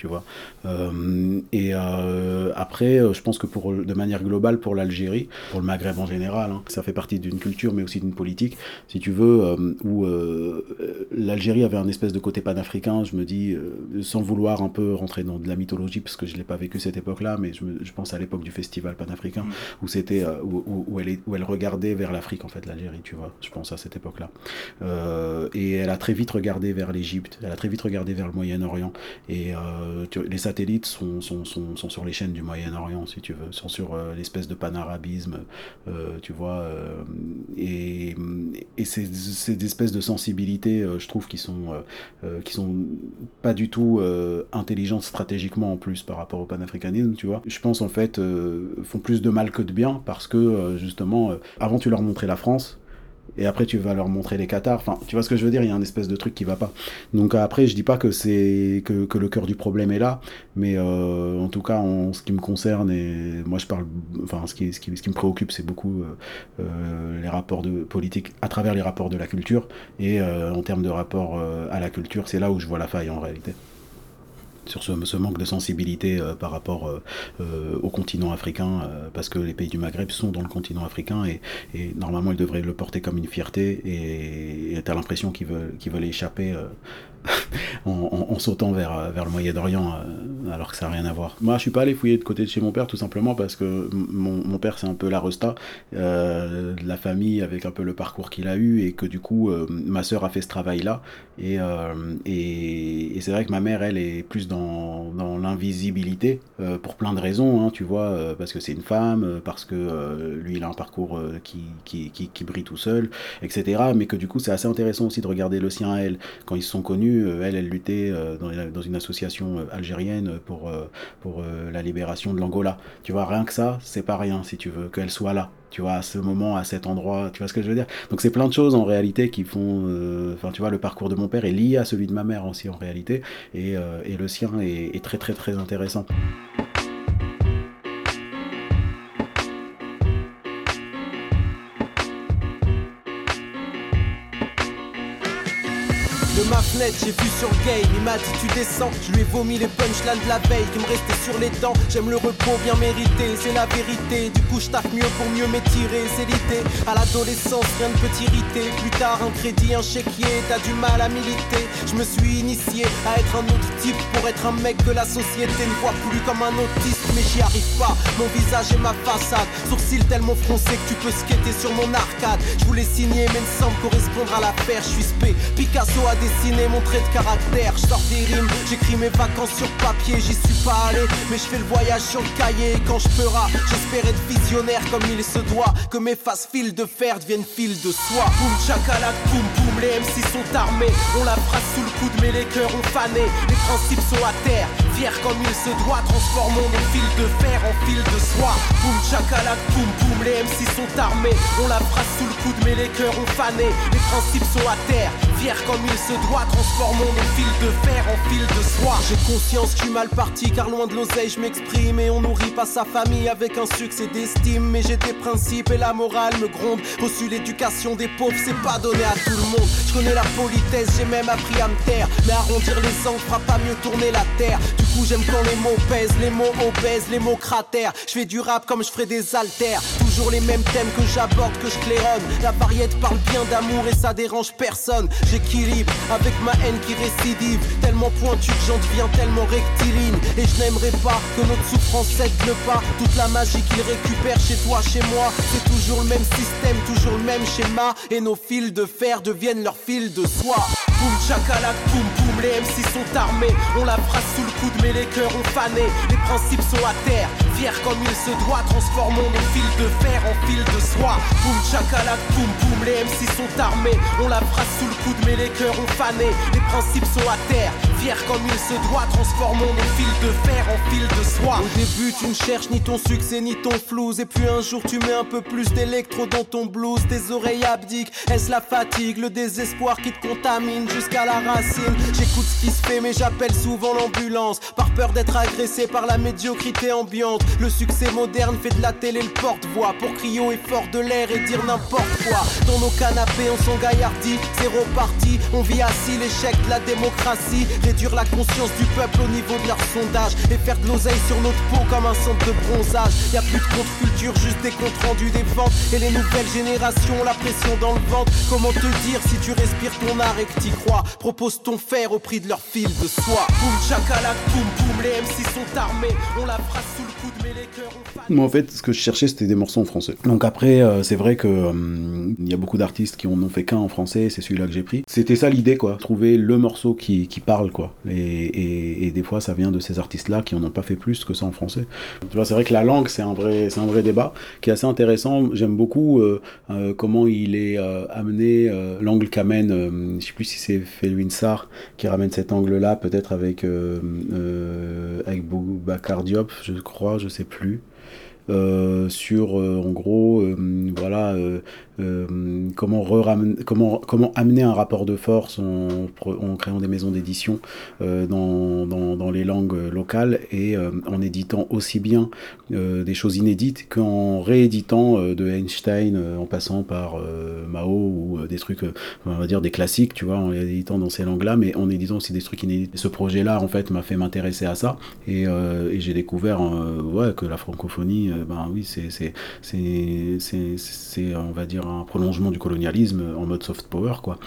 tu vois. Euh, et euh, après, euh, je pense que pour, de manière globale, pour l'Algérie, pour le Maghreb en général, hein, ça fait partie d'une culture, mais aussi d'une politique, si tu veux, où l'Algérie avait un espèce de côté panafricain, je me dis, sans vouloir un peu rentrer dans de la mythologie, parce que je l'ai pas vécu cette époque-là, mais je, me- je pense à l'époque du festival panafricain, où c'était, où, où- où elle où elle regardait vers l'Afrique, en fait, l'Algérie, tu vois, je pense à cette époque-là. Euh, et elle a très vite regardé vers l'Égypte, elle a très vite regardé vers le Moyen-Orient, et euh, tu- les satellites sont, sont, sont, sont sur les chaînes du Moyen-Orient, si tu veux, sont sur euh, l'espèce de panarabisme, euh, tu vois, euh, et, et ces espèces de sensibilités, euh, je trouve, qui sont, euh, euh, qui sont pas du tout euh, intelligentes stratégiquement en plus par rapport au panafricanisme, tu vois. Je pense en fait euh, font plus de mal que de bien parce que euh, justement, euh, avant tu leur montrais la France, et après tu vas leur montrer les Qatars. Enfin, tu vois ce que je veux dire? Il y a un espèce de truc qui va pas. Donc après, je dis pas que c'est que, que le cœur du problème est là, mais euh, en tout cas, en ce qui me concerne et moi je parle, enfin ce qui ce qui, ce qui me préoccupe, c'est beaucoup euh, euh, les rapports de politique à travers les rapports de la culture et euh, en termes de rapport euh, à la culture, c'est là où je vois la faille en réalité sur ce, manque de sensibilité euh, par rapport euh, euh, au continent africain, parce que les pays du Maghreb sont dans le continent africain et, normalement ils devraient le porter comme une fierté et tu as l'impression qu'ils veulent, qu'ils veulent échapper en, sautant vers, euh, le Moyen-Orient euh, alors que ça n'a rien à voir. Moi je suis pas allé fouiller de côté de chez mon père tout simplement parce que mon, père c'est un peu la resta euh, de la famille avec un peu le parcours qu'il a eu et que du coup ma sœur a fait ce travail là et, c'est vrai que ma mère elle est plus dans, l'invisibilité pour plein de raisons hein, tu vois parce que c'est une femme parce que lui il a un parcours qui brille tout seul etc mais que du coup c'est assez intéressant aussi de regarder le sien à elle. Quand ils se sont connus euh, elle elle luttait euh, dans, une association euh, algérienne pour, la libération de l'Angola. Tu vois rien que ça c'est pas rien si tu veux qu'elle soit là. Tu vois, à ce moment, à cet endroit, tu vois ce que je veux dire? Donc c'est plein de choses en réalité qui font, enfin tu vois, le parcours de mon père est lié à celui de ma mère aussi en réalité, et, le sien est très très très intéressant. J'ai vu sur Gay, il m'a dit tu descends. Je lui ai vomi les punchlines de la veille qui me restaient sur les dents. J'aime le repos bien mérité, c'est la vérité. Du coup, je taffe mieux pour mieux m'étirer, c'est l'idée. À l'adolescence, rien ne peut t'irriter. Plus tard, un crédit, un chéquier, t'as du mal à militer. Je me suis initié à être un autre type pour être un mec que la société ne voit plus comme un autiste. Mais j'y arrive pas, mon visage et ma façade. Sourcils tellement froncés que tu peux skater sur mon arcade. Je voulais signer, mais ne semble correspondre à l'affaire. Je suis spé, Picasso a des dessiner mon trait de caractère. Je sors des rimes, j'écris mes vacances sur papier, j'y suis pas allé, mais je fais le voyage sur le cahier. Quand je ferai, j'espère être visionnaire comme il se doit, que mes faces fil de fer deviennent fil de soie. Boum, chakalak, boum, boum, les MC sont armés. On la phrase sous le coude, mais les cœurs ont fané. Les principes sont à terre, fiers comme il se doit. Transformons nos fils de fer en fil de soie. Boum, chakalak, boum, boum, les MC sont armés. On la phrase sous le coude, mais les cœurs ont fané. Les principes sont à terre, fiers comme il se doit. Transformons nos fils de fer en fil de soie. J'ai conscience que je suis mal parti, car loin de l'oseille, je m'exprime. Et on nourrit pas sa famille avec un succès d'estime. Mais j'ai des principes et la morale me gronde. Reçu l'éducation des pauvres, c'est pas donné à tout le monde. Je connais la politesse, j'ai même appris à me taire. Mais arrondir les angles fera pas mieux tourner la terre. J'aime quand les mots pèsent, les mots obèsent, les mots cratères. Je fais du rap comme je ferais des haltères. Toujours les mêmes thèmes que j'aborde, que je claironne. La variété parle bien d'amour et ça dérange personne. J'équilibre avec ma haine qui récidive. Tellement pointu que j'en deviens tellement rectiligne. Et je n'aimerais pas que notre souffrance cède le pas. Toute la magie qu'il récupère chez toi, chez moi. C'est toujours le même système, toujours le même schéma. Et nos fils de fer deviennent leurs fils de soie. Boum, boum, boum, les MC sont armés. On la phrase sous le coude, mais les cœurs ont fané. Les principes sont à terre, fiers comme il se doit. Transformons nos fils de fer en fils de soie. Boum, chakalak, boum, boum, les MC sont armés. On la phrase sous le coude, mais les cœurs ont fané. Les principes sont à terre, fiers comme il se doit. Transformons nos fils de fer en fils de soie. Au début, tu ne cherches ni ton succès ni ton flouze. Et puis un jour, tu mets un peu plus d'électro dans ton blues. Tes oreilles abdiquent. Est-ce la fatigue, le désespoir qui te contamine jusqu'à la racine? J'écoute ce qui se fait, mais j'appelle souvent l'ambulance. Par peur d'être agressé par la médiocrité ambiante. Le succès moderne fait de la télé le porte-voix. Pour crier haut et fort de l'air et dire n'importe quoi. Dans nos canapés, on s'engaillardit. Zéro parti, on vit assis l'échec de la démocratie. Réduire la conscience du peuple au niveau de leur sondage. Et faire de l'oseille sur notre peau comme un centre de bronzage. Y a plus de contre-culture, juste des comptes rendus des ventes. Et les nouvelles générations, la pression dans le ventre. Comment te dire si tu respires ton art et que t'y crois? Propose ton fer au prix de leur fil de soie. Boum, chakalak, boum, boum, les MC sont armés. On la phrase sous le coude, mais les cœurs ont. Moi, en fait, ce que je cherchais, c'était des morceaux en français. Donc après, euh, c'est vrai que euh, il y a beaucoup d'artistes qui en ont fait qu'un en français. C'est celui-là que j'ai pris. C'était ça l'idée, quoi. Trouver le morceau qui, qui parle, quoi. Et, et, des fois, ça vient de ces artistes-là qui en ont pas fait plus que ça en français. Tu vois, c'est vrai que la langue, c'est un vrai, un vrai débat qui est assez intéressant. J'aime beaucoup euh, euh, comment il est euh, amené, euh, l'angle qu'amène. euh, je sais plus si c'est Felwin Sarr qui ramène cet angle-là, peut-être avec euh, euh, avec Boubacar je crois, je sais plus. Euh, sur euh, en gros euh, voilà euh, comment, amener un rapport de force en, créant des maisons d'édition euh, dans, les langues euh, locales et en éditant aussi bien des choses inédites qu'en rééditant de Einstein en passant par Mao ou des trucs, on va dire des classiques, tu vois, en éditant dans ces langues-là, mais en éditant aussi des trucs inédits. Ce projet-là, en fait, m'a fait m'intéresser à ça et, j'ai découvert que la francophonie, ben oui, c'est, on va dire, un prolongement du colonialisme en mode soft power, quoi.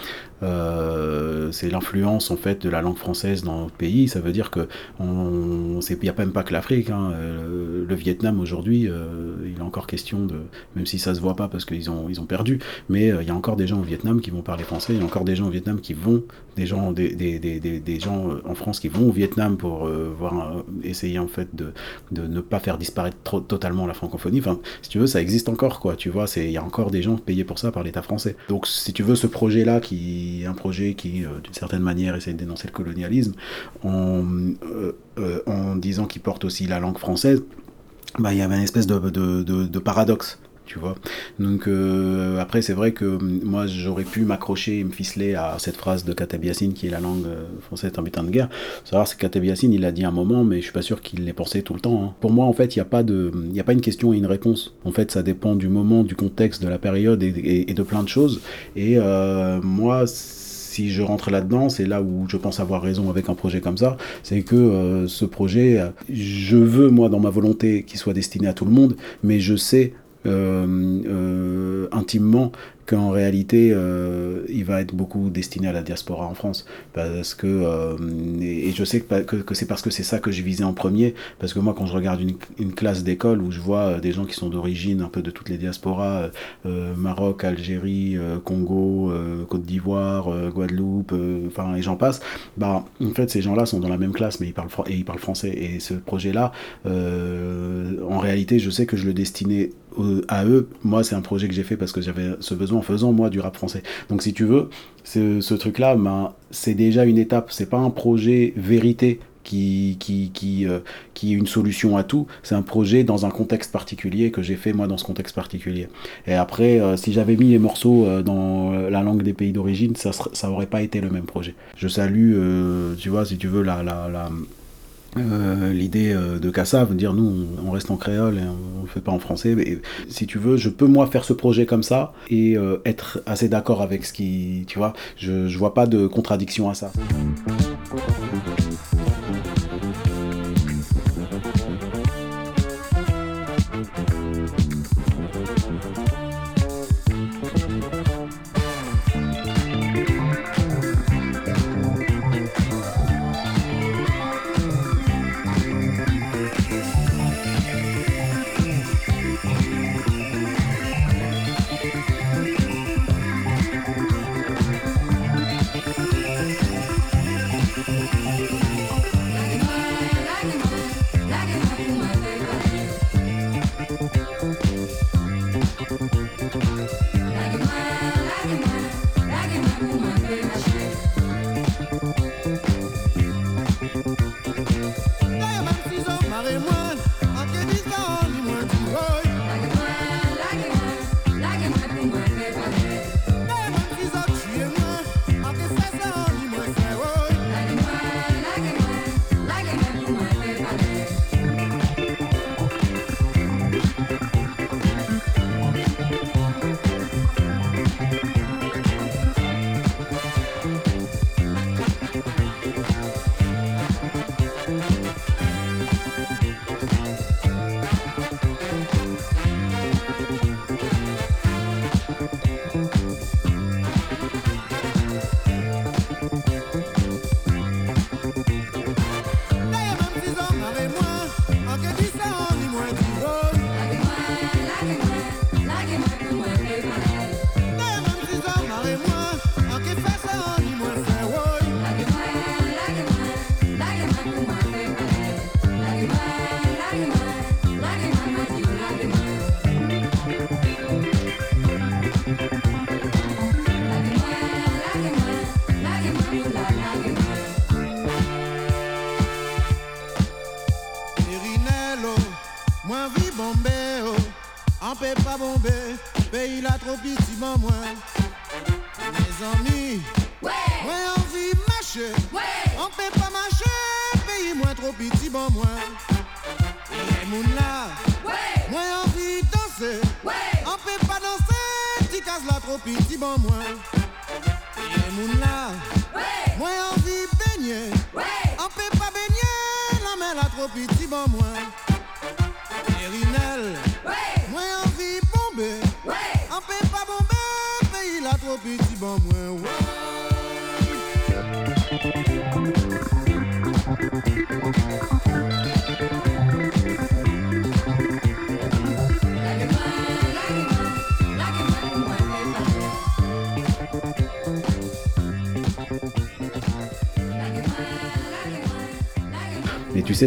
Euh, c'est l'influence en fait de la langue française dans notre pays. Ça veut dire que on, il n'y a même pas que l'Afrique. hein. Euh, le Vietnam aujourd'hui, euh, il est encore question de, même si ça se voit pas parce qu'ils ont ils ont perdu, mais il y a encore des gens au Vietnam qui vont parler français. Il y a encore des gens au Vietnam qui vont, des gens des, des, des, des, gens en France qui vont au Vietnam pour voir essayer en fait de, de ne pas faire disparaître trop, totalement la francophonie. Enfin, si tu veux, ça existe encore quoi. Tu vois, c'est il y a encore des gens payés pour ça par l'État français. Donc si tu veux ce projet là qui est un projet qui euh, d'une certaine manière essaie de dénoncer le colonialisme en euh, euh, en disant qu'il porte aussi la langue française, bah il y avait une espèce de paradoxe. Tu vois. Donc euh, après c'est vrai que hum, moi j'aurais pu m'accrocher et me ficeler à cette phrase de Kateb Yassine qui est la langue euh, française en butin de guerre. Savoir c'est Kateb Yassine il l'a dit un moment mais je suis pas sûr qu'il l'ait pensé tout le temps. hein. Pour moi en fait il n'y a pas de y a pas une question et une réponse. En fait ça dépend du moment, du contexte, de la période et, et- de plein de choses. Et euh, moi si je rentre là-dedans, c'est là où je pense avoir raison avec un projet comme ça, c'est que euh, ce projet, je veux moi dans ma volonté qu'il soit destiné à tout le monde, mais je sais intimement qu'en réalité, euh, il va être beaucoup destiné à la diaspora en France. Parce que, euh, et, je sais que, que, c'est parce que c'est ça que j'ai visé en premier. Parce que moi, quand je regarde une, classe d'école où je vois euh, des gens qui sont d'origine un peu de toutes les diasporas, Maroc, Algérie, Congo, Côte d'Ivoire, Guadeloupe, enfin, et j'en passe, bah, en fait, ces gens-là sont dans la même classe, mais ils parlent, ils parlent français. Et ce projet-là, en réalité, je sais que je le destinais à eux. Moi, c'est un projet que j'ai fait parce que j'avais ce besoin en faisant, moi, du rap français. Donc, si tu veux, ce, truc-là, ben, c'est déjà une étape. C'est pas un projet vérité qui, qui, qui, euh, qui est une solution à tout. C'est un projet dans un contexte particulier que j'ai fait moi dans ce contexte particulier. Et après, euh, si j'avais mis les morceaux euh, dans la langue des pays d'origine, ça, ça aurait pas été le même projet. Je salue, tu vois, si tu veux, la, la, la euh, l'idée euh, de Cassa veut dire nous on reste en créole et on ne fait pas en français. Mais si tu veux je peux moi faire ce projet comme ça et euh, être assez d'accord avec ce qui tu vois. Je, je vois pas de contradiction à ça tu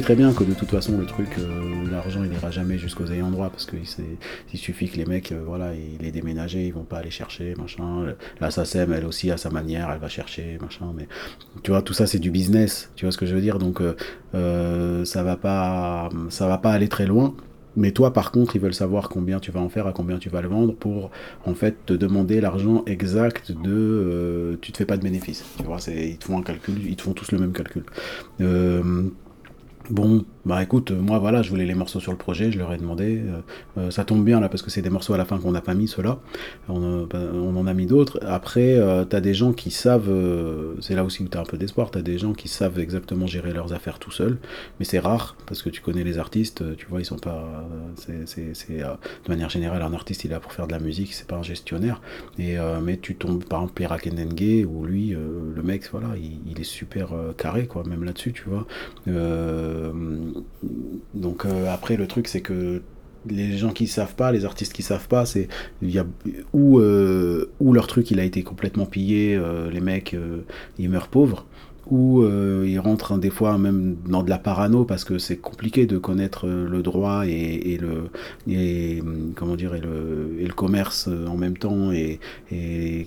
très bien que de toute façon, le truc, euh, l'argent, il ira jamais jusqu'aux ayants droit parce qu'il suffit que les mecs, euh, voilà, ils les déménager, ils vont pas aller chercher, machin. La SACEM, elle aussi, à sa manière, elle va chercher, machin. Mais tu vois, tout ça, c'est du business. Tu vois ce que je veux dire? Donc, euh, ça va pas, ça va pas aller très loin. Mais toi, par contre, ils veulent savoir combien tu vas en faire, à combien tu vas le vendre, pour en fait te demander l'argent exact de. tu te fais pas de bénéfice. Tu vois, ils te font un calcul, ils te font tous le même calcul. Bon, bah écoute, moi voilà, je voulais les morceaux sur le projet, je leur ai demandé. euh, euh, ça tombe bien là parce que c'est des morceaux à la fin qu'on n'a pas mis, ceux-là. On, euh, bah, on en a mis d'autres. Après, euh, t'as des gens qui savent, euh, c'est là aussi où t'as un peu d'espoir, t'as des gens qui savent exactement gérer leurs affaires tout seuls. Mais c'est rare parce que tu connais les artistes, euh, tu vois, ils sont pas. c'est, euh, de manière générale, un artiste il est là pour faire de la musique, c'est pas un gestionnaire. Et, euh, mais tu tombes par exemple Pierre Akendengue où lui, euh, le mec, voilà, il, il est super euh, carré quoi, même là-dessus, tu vois. Euh, donc euh, après le truc c'est que les gens qui savent pas, les artistes qui savent pas, c'est il y a ou euh, leur truc il a été complètement pillé, euh, les mecs euh, ils meurent pauvres, ou euh, ils rentrent hein, des fois même dans de la parano parce que c'est compliqué de connaître euh, le droit et, le et comment dire et le, commerce euh, en même temps. Et,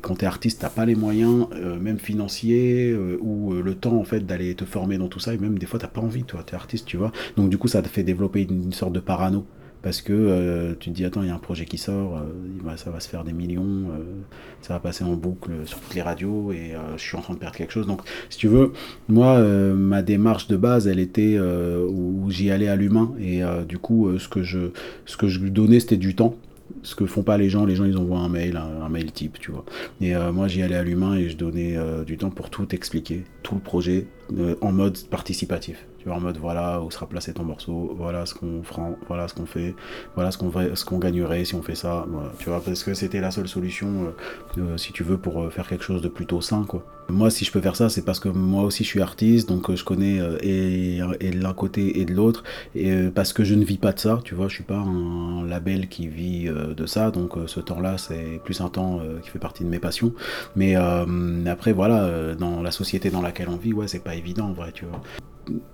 quand t'es artiste t'as pas les moyens euh, même financiers ou le temps en fait d'aller te former dans tout ça. Et même des fois t'as pas envie toi. T'es artiste tu vois. Donc du coup ça te fait développer une sorte de parano parce que euh, tu te dis attends il y a un projet qui sort euh, ça va se faire des millions euh, ça va passer en boucle sur toutes les radios et je suis en train de perdre quelque chose donc si tu veux moi ma démarche de base elle était où j'y allais à l'humain et du coup ce que je ce que je lui donnais c'était du temps ce que font pas les gens, les gens ils envoient un mail, un, mail type, tu vois. Et moi j'y allais à l'humain et je donnais du temps pour tout expliquer, tout le projet en mode participatif. Tu vois, en mode voilà où sera placé ton morceau, voilà ce qu'on fera, voilà ce qu'on fait, voilà ce qu'on ce gagnerait si on fait ça, tu vois, parce que c'était la seule solution, euh, euh, si tu veux, pour euh, faire quelque chose de plutôt sain, quoi. Moi, si je peux faire ça, c'est parce que moi aussi je suis artiste, donc je connais et, et l'un côté et de l'autre, et parce que je ne vis pas de ça, tu vois, je suis pas un label qui vit de ça, donc ce temps-là, c'est plus un temps qui fait partie de mes passions. Mais après, voilà, dans la société dans laquelle on vit, ouais, c'est pas évident en vrai, tu vois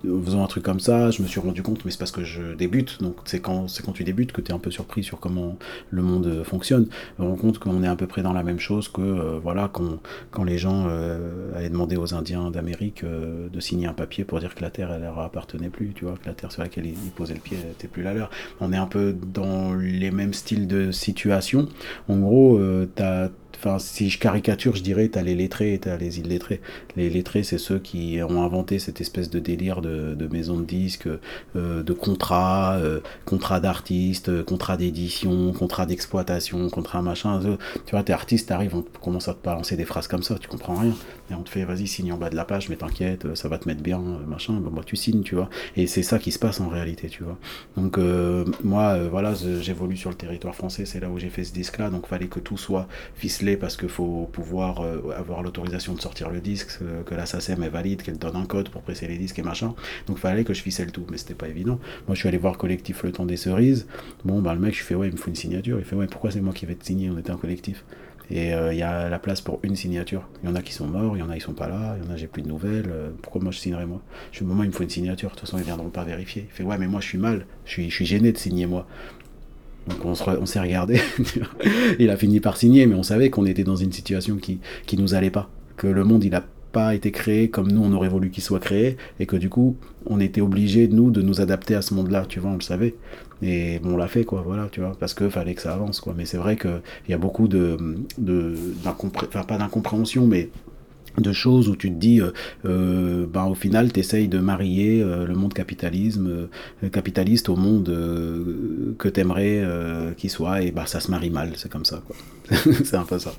en faisant un truc comme ça, je me suis rendu compte, mais c'est parce que je débute, donc c'est quand, quand tu débutes que tu es un peu surpris sur comment le monde euh, fonctionne. Je me rends compte qu'on est à peu près dans la même chose que, euh, voilà, quand, quand les gens euh, allaient demander aux Indiens d'Amérique de signer un papier pour dire que la terre, elle leur appartenait plus, tu vois, que la terre sur laquelle ils, posaient le pied n'était plus la leur. On est un peu dans les mêmes styles de situation. En gros, t'as Enfin, si je caricature, je dirais, t'as les lettrés et t'as les illettrés. Les lettrés, c'est ceux qui ont inventé cette espèce de délire de, de maison de disques, euh, de contrats, euh, contrats d'artistes, euh, contrats d'édition, contrats d'exploitation, contrats machin. euh, Tu vois, t'es artiste, t'arrives, on commence à te balancer des phrases comme ça, tu comprends rien. Et on te fait, vas-y, signe en bas de la page, mais t'inquiète, ça va te mettre bien, machin. Bon, bah, tu signes, tu vois. Et c'est ça qui se passe en réalité, tu vois. Donc, moi, voilà, j'évolue sur le territoire français, c'est là où j'ai fait ce disque-là, donc fallait que tout soit ficelé parce qu'il faut pouvoir euh, avoir l'autorisation de sortir le disque, euh, que la SACEM est valide, qu'elle donne un code pour presser les disques et machin. Donc fallait que je ficelle tout, mais c'était pas évident. Moi je suis allé voir le collectif Le Temps des Cerises. Bon bah le mec je fais ouais il me faut une signature. Il fait ouais pourquoi c'est moi qui vais te signer, on était un collectif. Et euh, il y a la place pour une signature. Il y en a qui sont morts, il y en a qui sont pas là, il y en a j'ai plus de nouvelles. pourquoi moi je signerais moi? Je fais moi il me faut une signature, de toute façon ils viendront pas vérifier. Il fait ouais mais moi je suis mal, suis, je suis gêné de signer moi. Donc on, s'est regardé. il a fini par signer, mais on savait qu'on était dans une situation qui, qui nous allait pas. Que le monde, il a pas été créé comme nous, on aurait voulu qu'il soit créé. Et que du coup, on était obligé, nous, de nous adapter à ce monde-là. Tu vois, on le savait. Et bon, on l'a fait, quoi. Voilà, tu vois. Parce que fallait que ça avance, quoi. Mais c'est vrai qu'il y a beaucoup de. de enfin, pas d'incompréhension, mais de choses où tu te dis, euh, euh, ben, au final, tu essayes de marier euh, le monde capitalisme, euh, capitaliste au monde que tu aimerais qu'il soit, et bah, ça se marie mal, c'est comme ça. c'est un peu ça.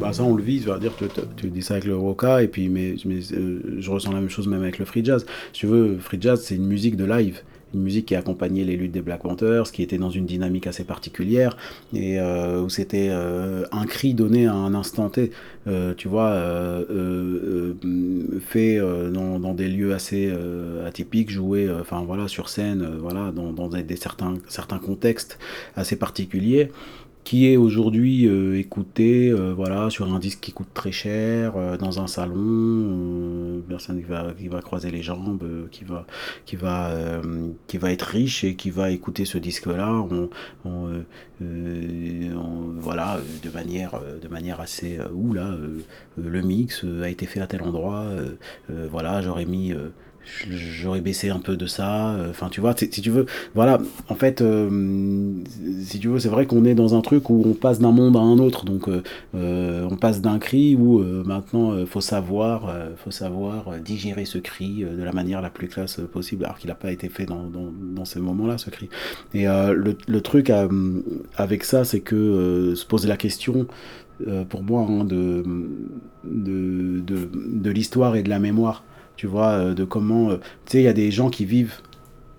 Bah ça on le vit, je dire, tu, tu- dis ça avec le Roca, et puis mais, je ressens la même chose même avec le free jazz. Si tu veux, free jazz c'est une musique de live, une musique qui a accompagné les luttes des Black Panthers, qui était dans une dynamique assez particulière, et euh, où c'était euh, un cri donné à un instant T, euh, tu vois, euh, euh, euh, fait dans, dans des lieux assez atypiques, joué, enfin voilà, sur scène, voilà, dans, dans des, des certains, certains contextes assez particuliers qui est aujourd'hui euh, écouté euh, voilà, sur un disque qui coûte très cher, euh, dans un salon, personne qui va, qui va croiser les jambes, qui, va, qui, va, qui va être riche et qui va écouter ce disque-là. On, voilà, de, manière, de manière assez... Ouh là, le mix a été fait à tel endroit, voilà, j'aurais mis... j'aurais baissé un peu de ça. euh, Enfin, tu vois, si tu veux, voilà. En fait, euh, si tu veux, c'est vrai qu'on est dans un truc où on passe d'un monde à un autre. Donc, euh, on passe d'un cri où maintenant, faut savoir, faut savoir digérer ce cri de la manière la plus classe possible, alors qu'il n'a pas été fait dans, dans, dans ces moments-là, ce cri. Et le, truc avec ça, c'est que se poser la question pour moi hein, de l'histoire et de la mémoire tu vois euh, de comment euh, tu sais il y a des gens qui vivent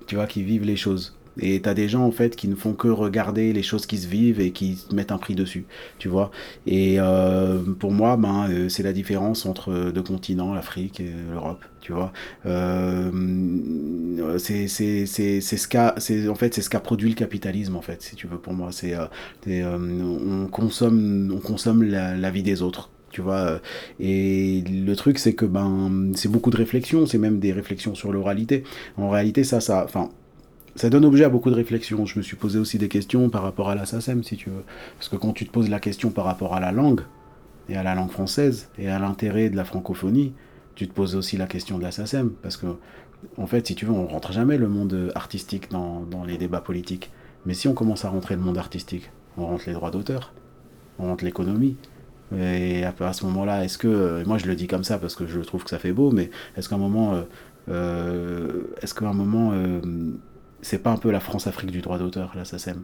tu vois qui vivent les choses. Et t'as des gens en fait qui ne font que regarder les choses qui se vivent et qui mettent un prix dessus tu vois. Et euh, pour moi ben c'est la différence entre deux continents l'Afrique et l'Europe tu vois. C'est ce qu'a en fait ce qu'a produit le capitalisme en fait si tu veux pour moi. C'est on consomme on consomme la vie des autres tu vois euh, et le truc c'est que ben c'est beaucoup de réflexions c'est même des réflexions sur l'oralité en réalité ça ça enfin ça donne objet à beaucoup de réflexions. Je me suis posé aussi des questions par rapport à la SACEM, si tu veux. Parce que quand tu te poses la question par rapport à la langue, et à la langue française, et à l'intérêt de la francophonie, tu te poses aussi la question de la SACEM. Parce que, en fait, si tu veux, on rentre jamais le monde artistique dans, dans les débats politiques. Mais si on commence à rentrer le monde artistique, on rentre les droits d'auteur, on rentre l'économie. Et à, ce moment-là, est-ce que, euh, moi je le dis comme ça parce que je trouve que ça fait beau, mais est-ce qu'à un moment, euh, euh, est-ce qu'à moment, c'est pas un peu la France-Afrique du droit d'auteur, la SACEM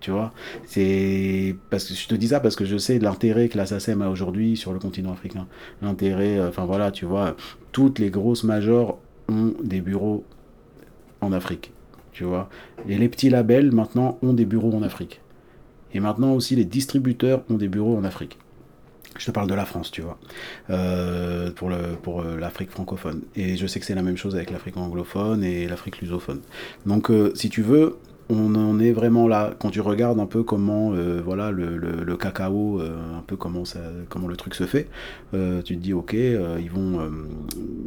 tu vois? C'est parce que je te dis ça parce que je sais l'intérêt que la SACEM a aujourd'hui sur le continent africain. L'intérêt enfin voilà tu vois toutes les grosses majors ont des bureaux en Afrique tu vois? Et les petits labels maintenant ont des bureaux en Afrique. Et maintenant aussi les distributeurs ont des bureaux en Afrique je te parle de la France, tu vois, euh, pour, euh, l'Afrique francophone. Et je sais que c'est la même chose avec l'Afrique anglophone et l'Afrique lusophone. Donc, euh, si tu veux, on en est vraiment là. Quand tu regardes un peu comment, voilà, le, cacao, un peu comment, comment le truc se fait, tu te dis, ok, ils vont,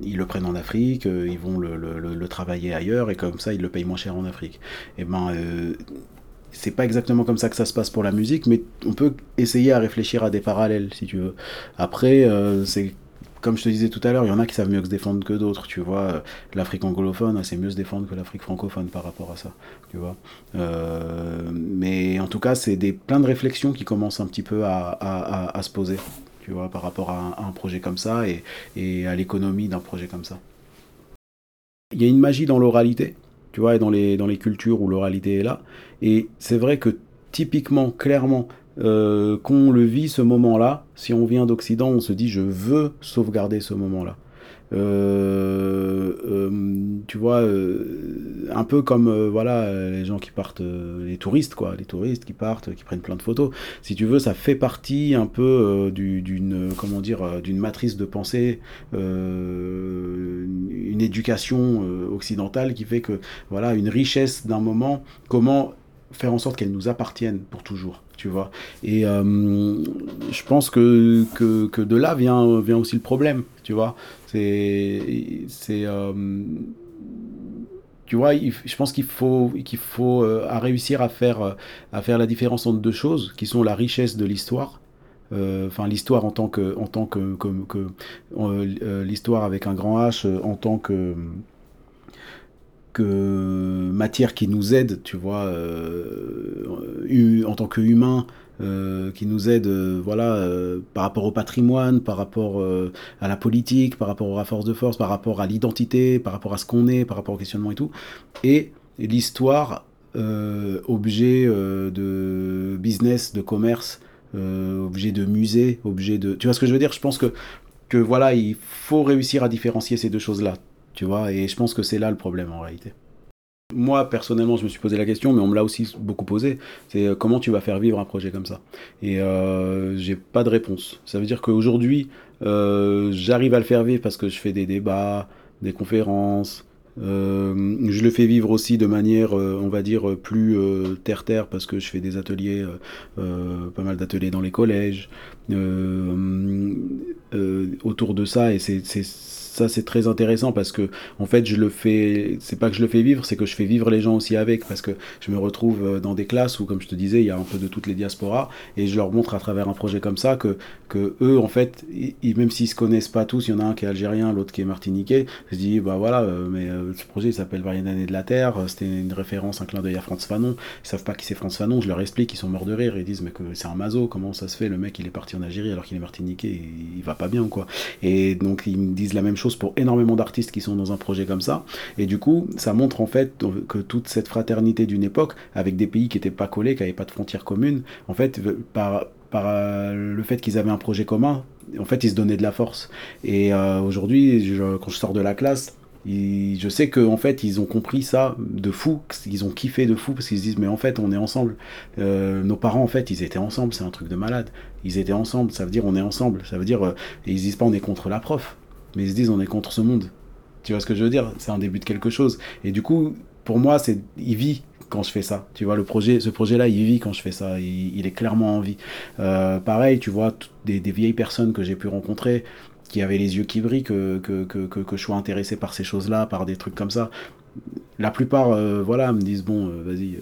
ils le prennent en Afrique, ils vont le, le, le, le travailler ailleurs, et comme ça, ils le payent moins cher en Afrique. Et ben, euh, c'est pas exactement comme ça que ça se passe pour la musique, mais on peut essayer à réfléchir à des parallèles, si tu veux. Après, euh, c'est comme je te disais tout à l'heure, il y en a qui savent mieux se défendre que d'autres, tu vois. L'Afrique anglophone, sait mieux se défendre que l'Afrique francophone par rapport à ça, tu vois. Euh, mais en tout cas, c'est des, plein de réflexions qui commencent un petit peu à, se poser, tu vois, par rapport à un, projet comme ça et à l'économie d'un projet comme ça. Il y a une magie dans l'oralité, tu vois, et dans les, dans les cultures où l'oralité est là. Et c'est vrai que typiquement, clairement, euh, qu'on le vit ce moment-là, si on vient d'Occident, on se dit je veux sauvegarder ce moment-là. Euh, euh, tu vois, euh, un peu comme voilà les gens qui partent, les touristes quoi, les touristes qui partent, qui prennent plein de photos. Si tu veux, ça fait partie un peu du- d'une comment dire d'une matrice de pensée, une éducation occidentale qui fait que voilà une richesse d'un moment, comment faire en sorte qu'elle nous appartienne pour toujours, tu vois. Et euh, je pense que, que, de là vient, vient aussi le problème, tu vois. C'est. c'est euh, tu vois, je pense qu'il faut, qu'il faut euh, à réussir à faire, à faire la différence entre deux choses, qui sont la richesse de l'histoire, enfin l'histoire en tant que, en tant que, que- que- l'histoire avec un grand H, en tant que que matière qui nous aide, tu vois, euh, en tant qu'humain, euh, qui nous aide, euh, voilà, euh, par rapport au patrimoine, par rapport à la politique, par rapport aux rapports de force, par rapport à l'identité, par rapport à ce qu'on est, par rapport au questionnement et tout, et l'histoire, objet de business, de commerce, objet de musée, objet de... Tu vois ce que je veux dire? Je pense que, que voilà, il faut réussir à différencier ces deux choses-là, tu vois, et je pense que c'est là le problème en réalité. Moi, personnellement, je me suis posé la question, mais on me l'a aussi beaucoup posé. C'est euh, comment tu vas faire vivre un projet comme ça? Et euh, j'ai pas de réponse. Ça veut dire qu'aujourd'hui, euh, j'arrive à le faire vivre parce que je fais des débats, des conférences. Euh, je le fais vivre aussi de manière, on va dire, plus terre-terre parce que je fais des ateliers, pas mal d'ateliers dans les collèges, autour de ça. Et c'est, ça c'est très intéressant parce que en fait je le fais c'est pas que je le fais vivre c'est que je fais vivre les gens aussi avec parce que je me retrouve euh, dans des classes où comme je te disais il y a un peu de toutes les diasporas et je leur montre à travers un projet comme ça que que eux en fait ils, même s'ils se connaissent pas tous il y en a un qui est algérien l'autre qui est martiniquais je dis bah voilà euh, mais euh, ce projet il s'appelle Variété d'année de la Terre c'était une référence un clin d'œil à France Fanon. Ils savent pas qui c'est France Fanon je leur explique ils sont morts de rire ils disent mais que c'est un mazo comment ça se fait le mec il est parti en Algérie alors qu'il est martiniquais il, il va pas bien quoi. Et donc ils me disent la même chose pour énormément d'artistes qui sont dans un projet comme ça. Et du coup, ça montre en fait que toute cette fraternité d'une époque, avec des pays qui n'étaient pas collés, qui n'avaient pas de frontières communes, en fait, par, par euh, le fait qu'ils avaient un projet commun, en fait, ils se donnaient de la force. Et euh, aujourd'hui, quand je sors de la classe, je sais qu'en en fait ils ont compris ça de fou, ils ont kiffé de fou parce qu'ils se disent mais en fait on est ensemble. Euh, nos parents en fait ils étaient ensemble, c'est un truc de malade. Ils étaient ensemble, ça veut dire on est ensemble, ça veut dire ils disent pas on est contre la prof, mais ils se disent on est contre ce monde. Tu vois ce que je veux dire? C'est un début de quelque chose. Et du coup, pour moi, c'est il vit quand je fais ça. Tu vois, le projet, ce projet-là, il vit quand je fais ça. Il, est clairement en vie. Euh, pareil, tu vois, des, vieilles personnes que j'ai pu rencontrer qui avaient les yeux qui brillent, que, que, que, que, je sois intéressé par ces choses-là, par des trucs comme ça. La plupart, euh, voilà, me disent, bon, euh, vas-y,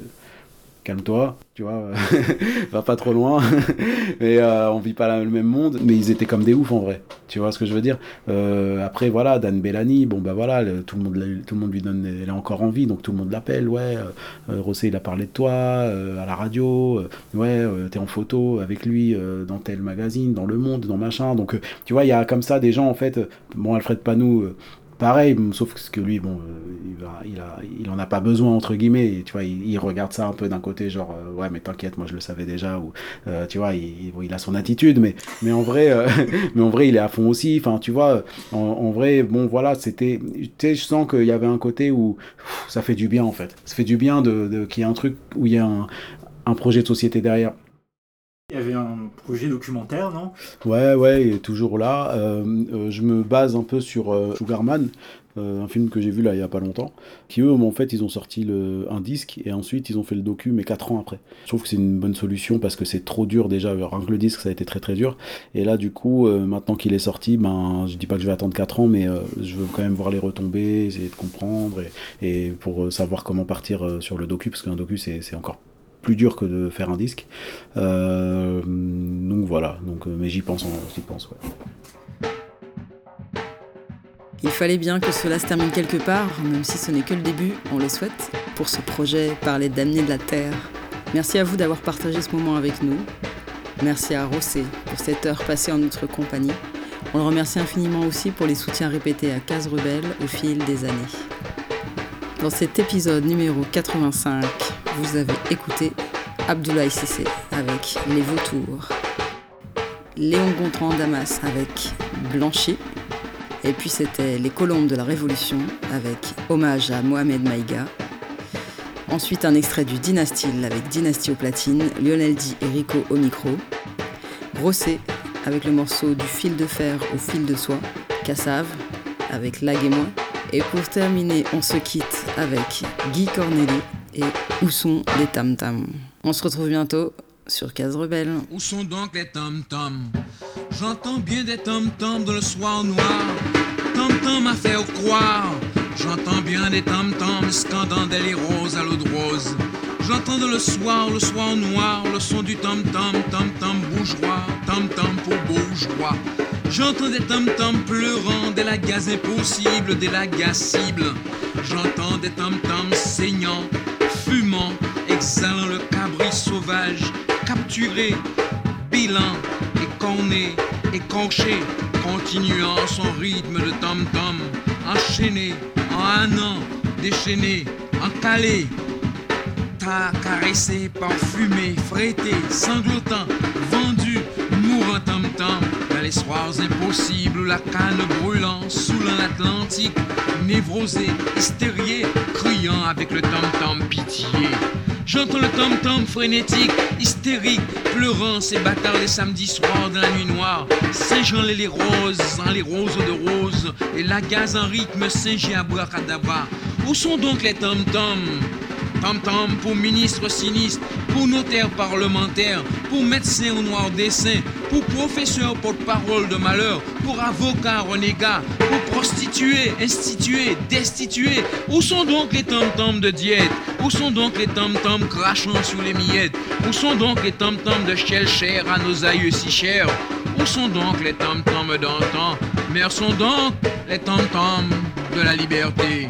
calme-toi, tu vois, va pas trop loin. mais euh, on vit pas le même monde. Mais ils étaient comme des oufs en vrai. Tu vois ce que je veux dire? Euh, Après, voilà, Dan Bellani, bon bah voilà, tout, le monde, tout le monde lui donne, elle est encore en vie, donc tout le monde l'appelle. Ouais, euh, il a parlé de toi à la radio. ouais, t'es en photo avec lui dans tel magazine, dans Le Monde, dans machin. Donc, tu vois, il y a comme ça des gens en fait. Bon, Alfred Panou pareil, sauf que lui, bon, euh, il, a, il en a pas besoin, entre guillemets, tu vois, il, regarde ça un peu d'un côté, genre, euh, ouais, mais t'inquiète, moi je le savais déjà, ou, euh, tu vois, il, a son attitude, mais, mais, en vrai, mais en vrai, il est à fond aussi, enfin, tu vois, en, vrai, bon, voilà, c'était, tu sais, je sens qu'il y avait un côté où ça fait du bien, en fait. Ça fait du bien de, de qu'il y ait un truc où il y a un, un projet de société derrière. Il y avait un projet documentaire, non? Ouais, ouais, il est toujours là. Euh, euh, je me base un peu sur euh, Sugarman, un film que j'ai vu là il y a pas longtemps, qui eux, en fait, ils ont sorti le, un disque et ensuite ils ont fait le docu, mais 4 ans après. Je trouve que c'est une bonne solution parce que c'est trop dur déjà. Rien que le disque, ça a été très très dur. Et là, du coup, maintenant qu'il est sorti, ben, je dis pas que je vais attendre 4 ans, mais je veux quand même voir les retombées, essayer de comprendre et, et pour savoir comment partir sur le docu, parce qu'un docu, c'est encore plus dur que de faire un disque. Euh, donc voilà, euh, mais j'y pense, pense. Il fallait bien que cela se termine quelque part, même si ce n'est que le début, on le souhaite, pour ce projet Parler d'amener de la Terre. Merci à vous d'avoir partagé ce moment avec nous. Merci à Rossé pour cette heure passée en notre compagnie. On le remercie infiniment aussi pour les soutiens répétés à Case Rebelle au fil des années. Dans cet épisode numéro 85, vous avez écouté Abdoulaye Sissé avec Les Vautours, Léon Gontran Damas avec Blanchi, et puis c'était Les Colombes de la Révolution avec Hommage à Mohamed Maïga. Ensuite un extrait du Dynasty avec Dynasty au platine, Lionel Di et Rico au micro. Brossé avec le morceau Du fil de fer au fil de soie, Cassave avec Lag et moi. Et pour terminer, on se quitte avec Guy Corneli et Où sont les tam-tams? On se retrouve bientôt sur Case Rebelle. Où sont donc les tam-tams? J'entends bien des tam-tams dans le soir noir. Tam-tam à faire croire. J'entends bien des tam-tams scandant des roses à l'eau de rose. J'entends dans le soir, le soir noir, le son du tam-tam, tam-tam bourgeois, tam-tam pour bourgeois. J'entends des tam-tams pleurant, des lagas impossibles, des lagas cibles. J'entends des tam-tams saignants, fumant, exhalant le cabri sauvage, capturé, bilan, écorné, écorché, continuant son rythme de tam-tam, enchaîné, en un an, déchaîné, encalé, ta caressé, parfumé, frété, sanglotant, vendu, mourant tam-tam les soirs impossibles, la canne brûlant, saoulant l'Atlantique, névrosé, hystérié, criant avec le tam-tam pitié. J'entends le tam-tam frénétique, hystérique, pleurant ces bâtards les samedis soirs dans la nuit noire. Saint-Jean les roses, les roses de rose, et la gaz en rythme Saint-Jean à Où sont donc les tam-tams Tam-tam pour ministres sinistres, pour notaires parlementaires, pour médecins au noir dessin, pour professeurs porte-parole de malheur, pour avocats renégats, pour prostituées, instituées, destituées. Où sont donc les tam-tams de diète? Où sont donc les tam-tams crachant sous les miettes? Où sont donc les tam-tams de shell cher à nos aïeux si chers? Où sont donc les tam-tams d'antan? Mère sont donc les tam-tams de la liberté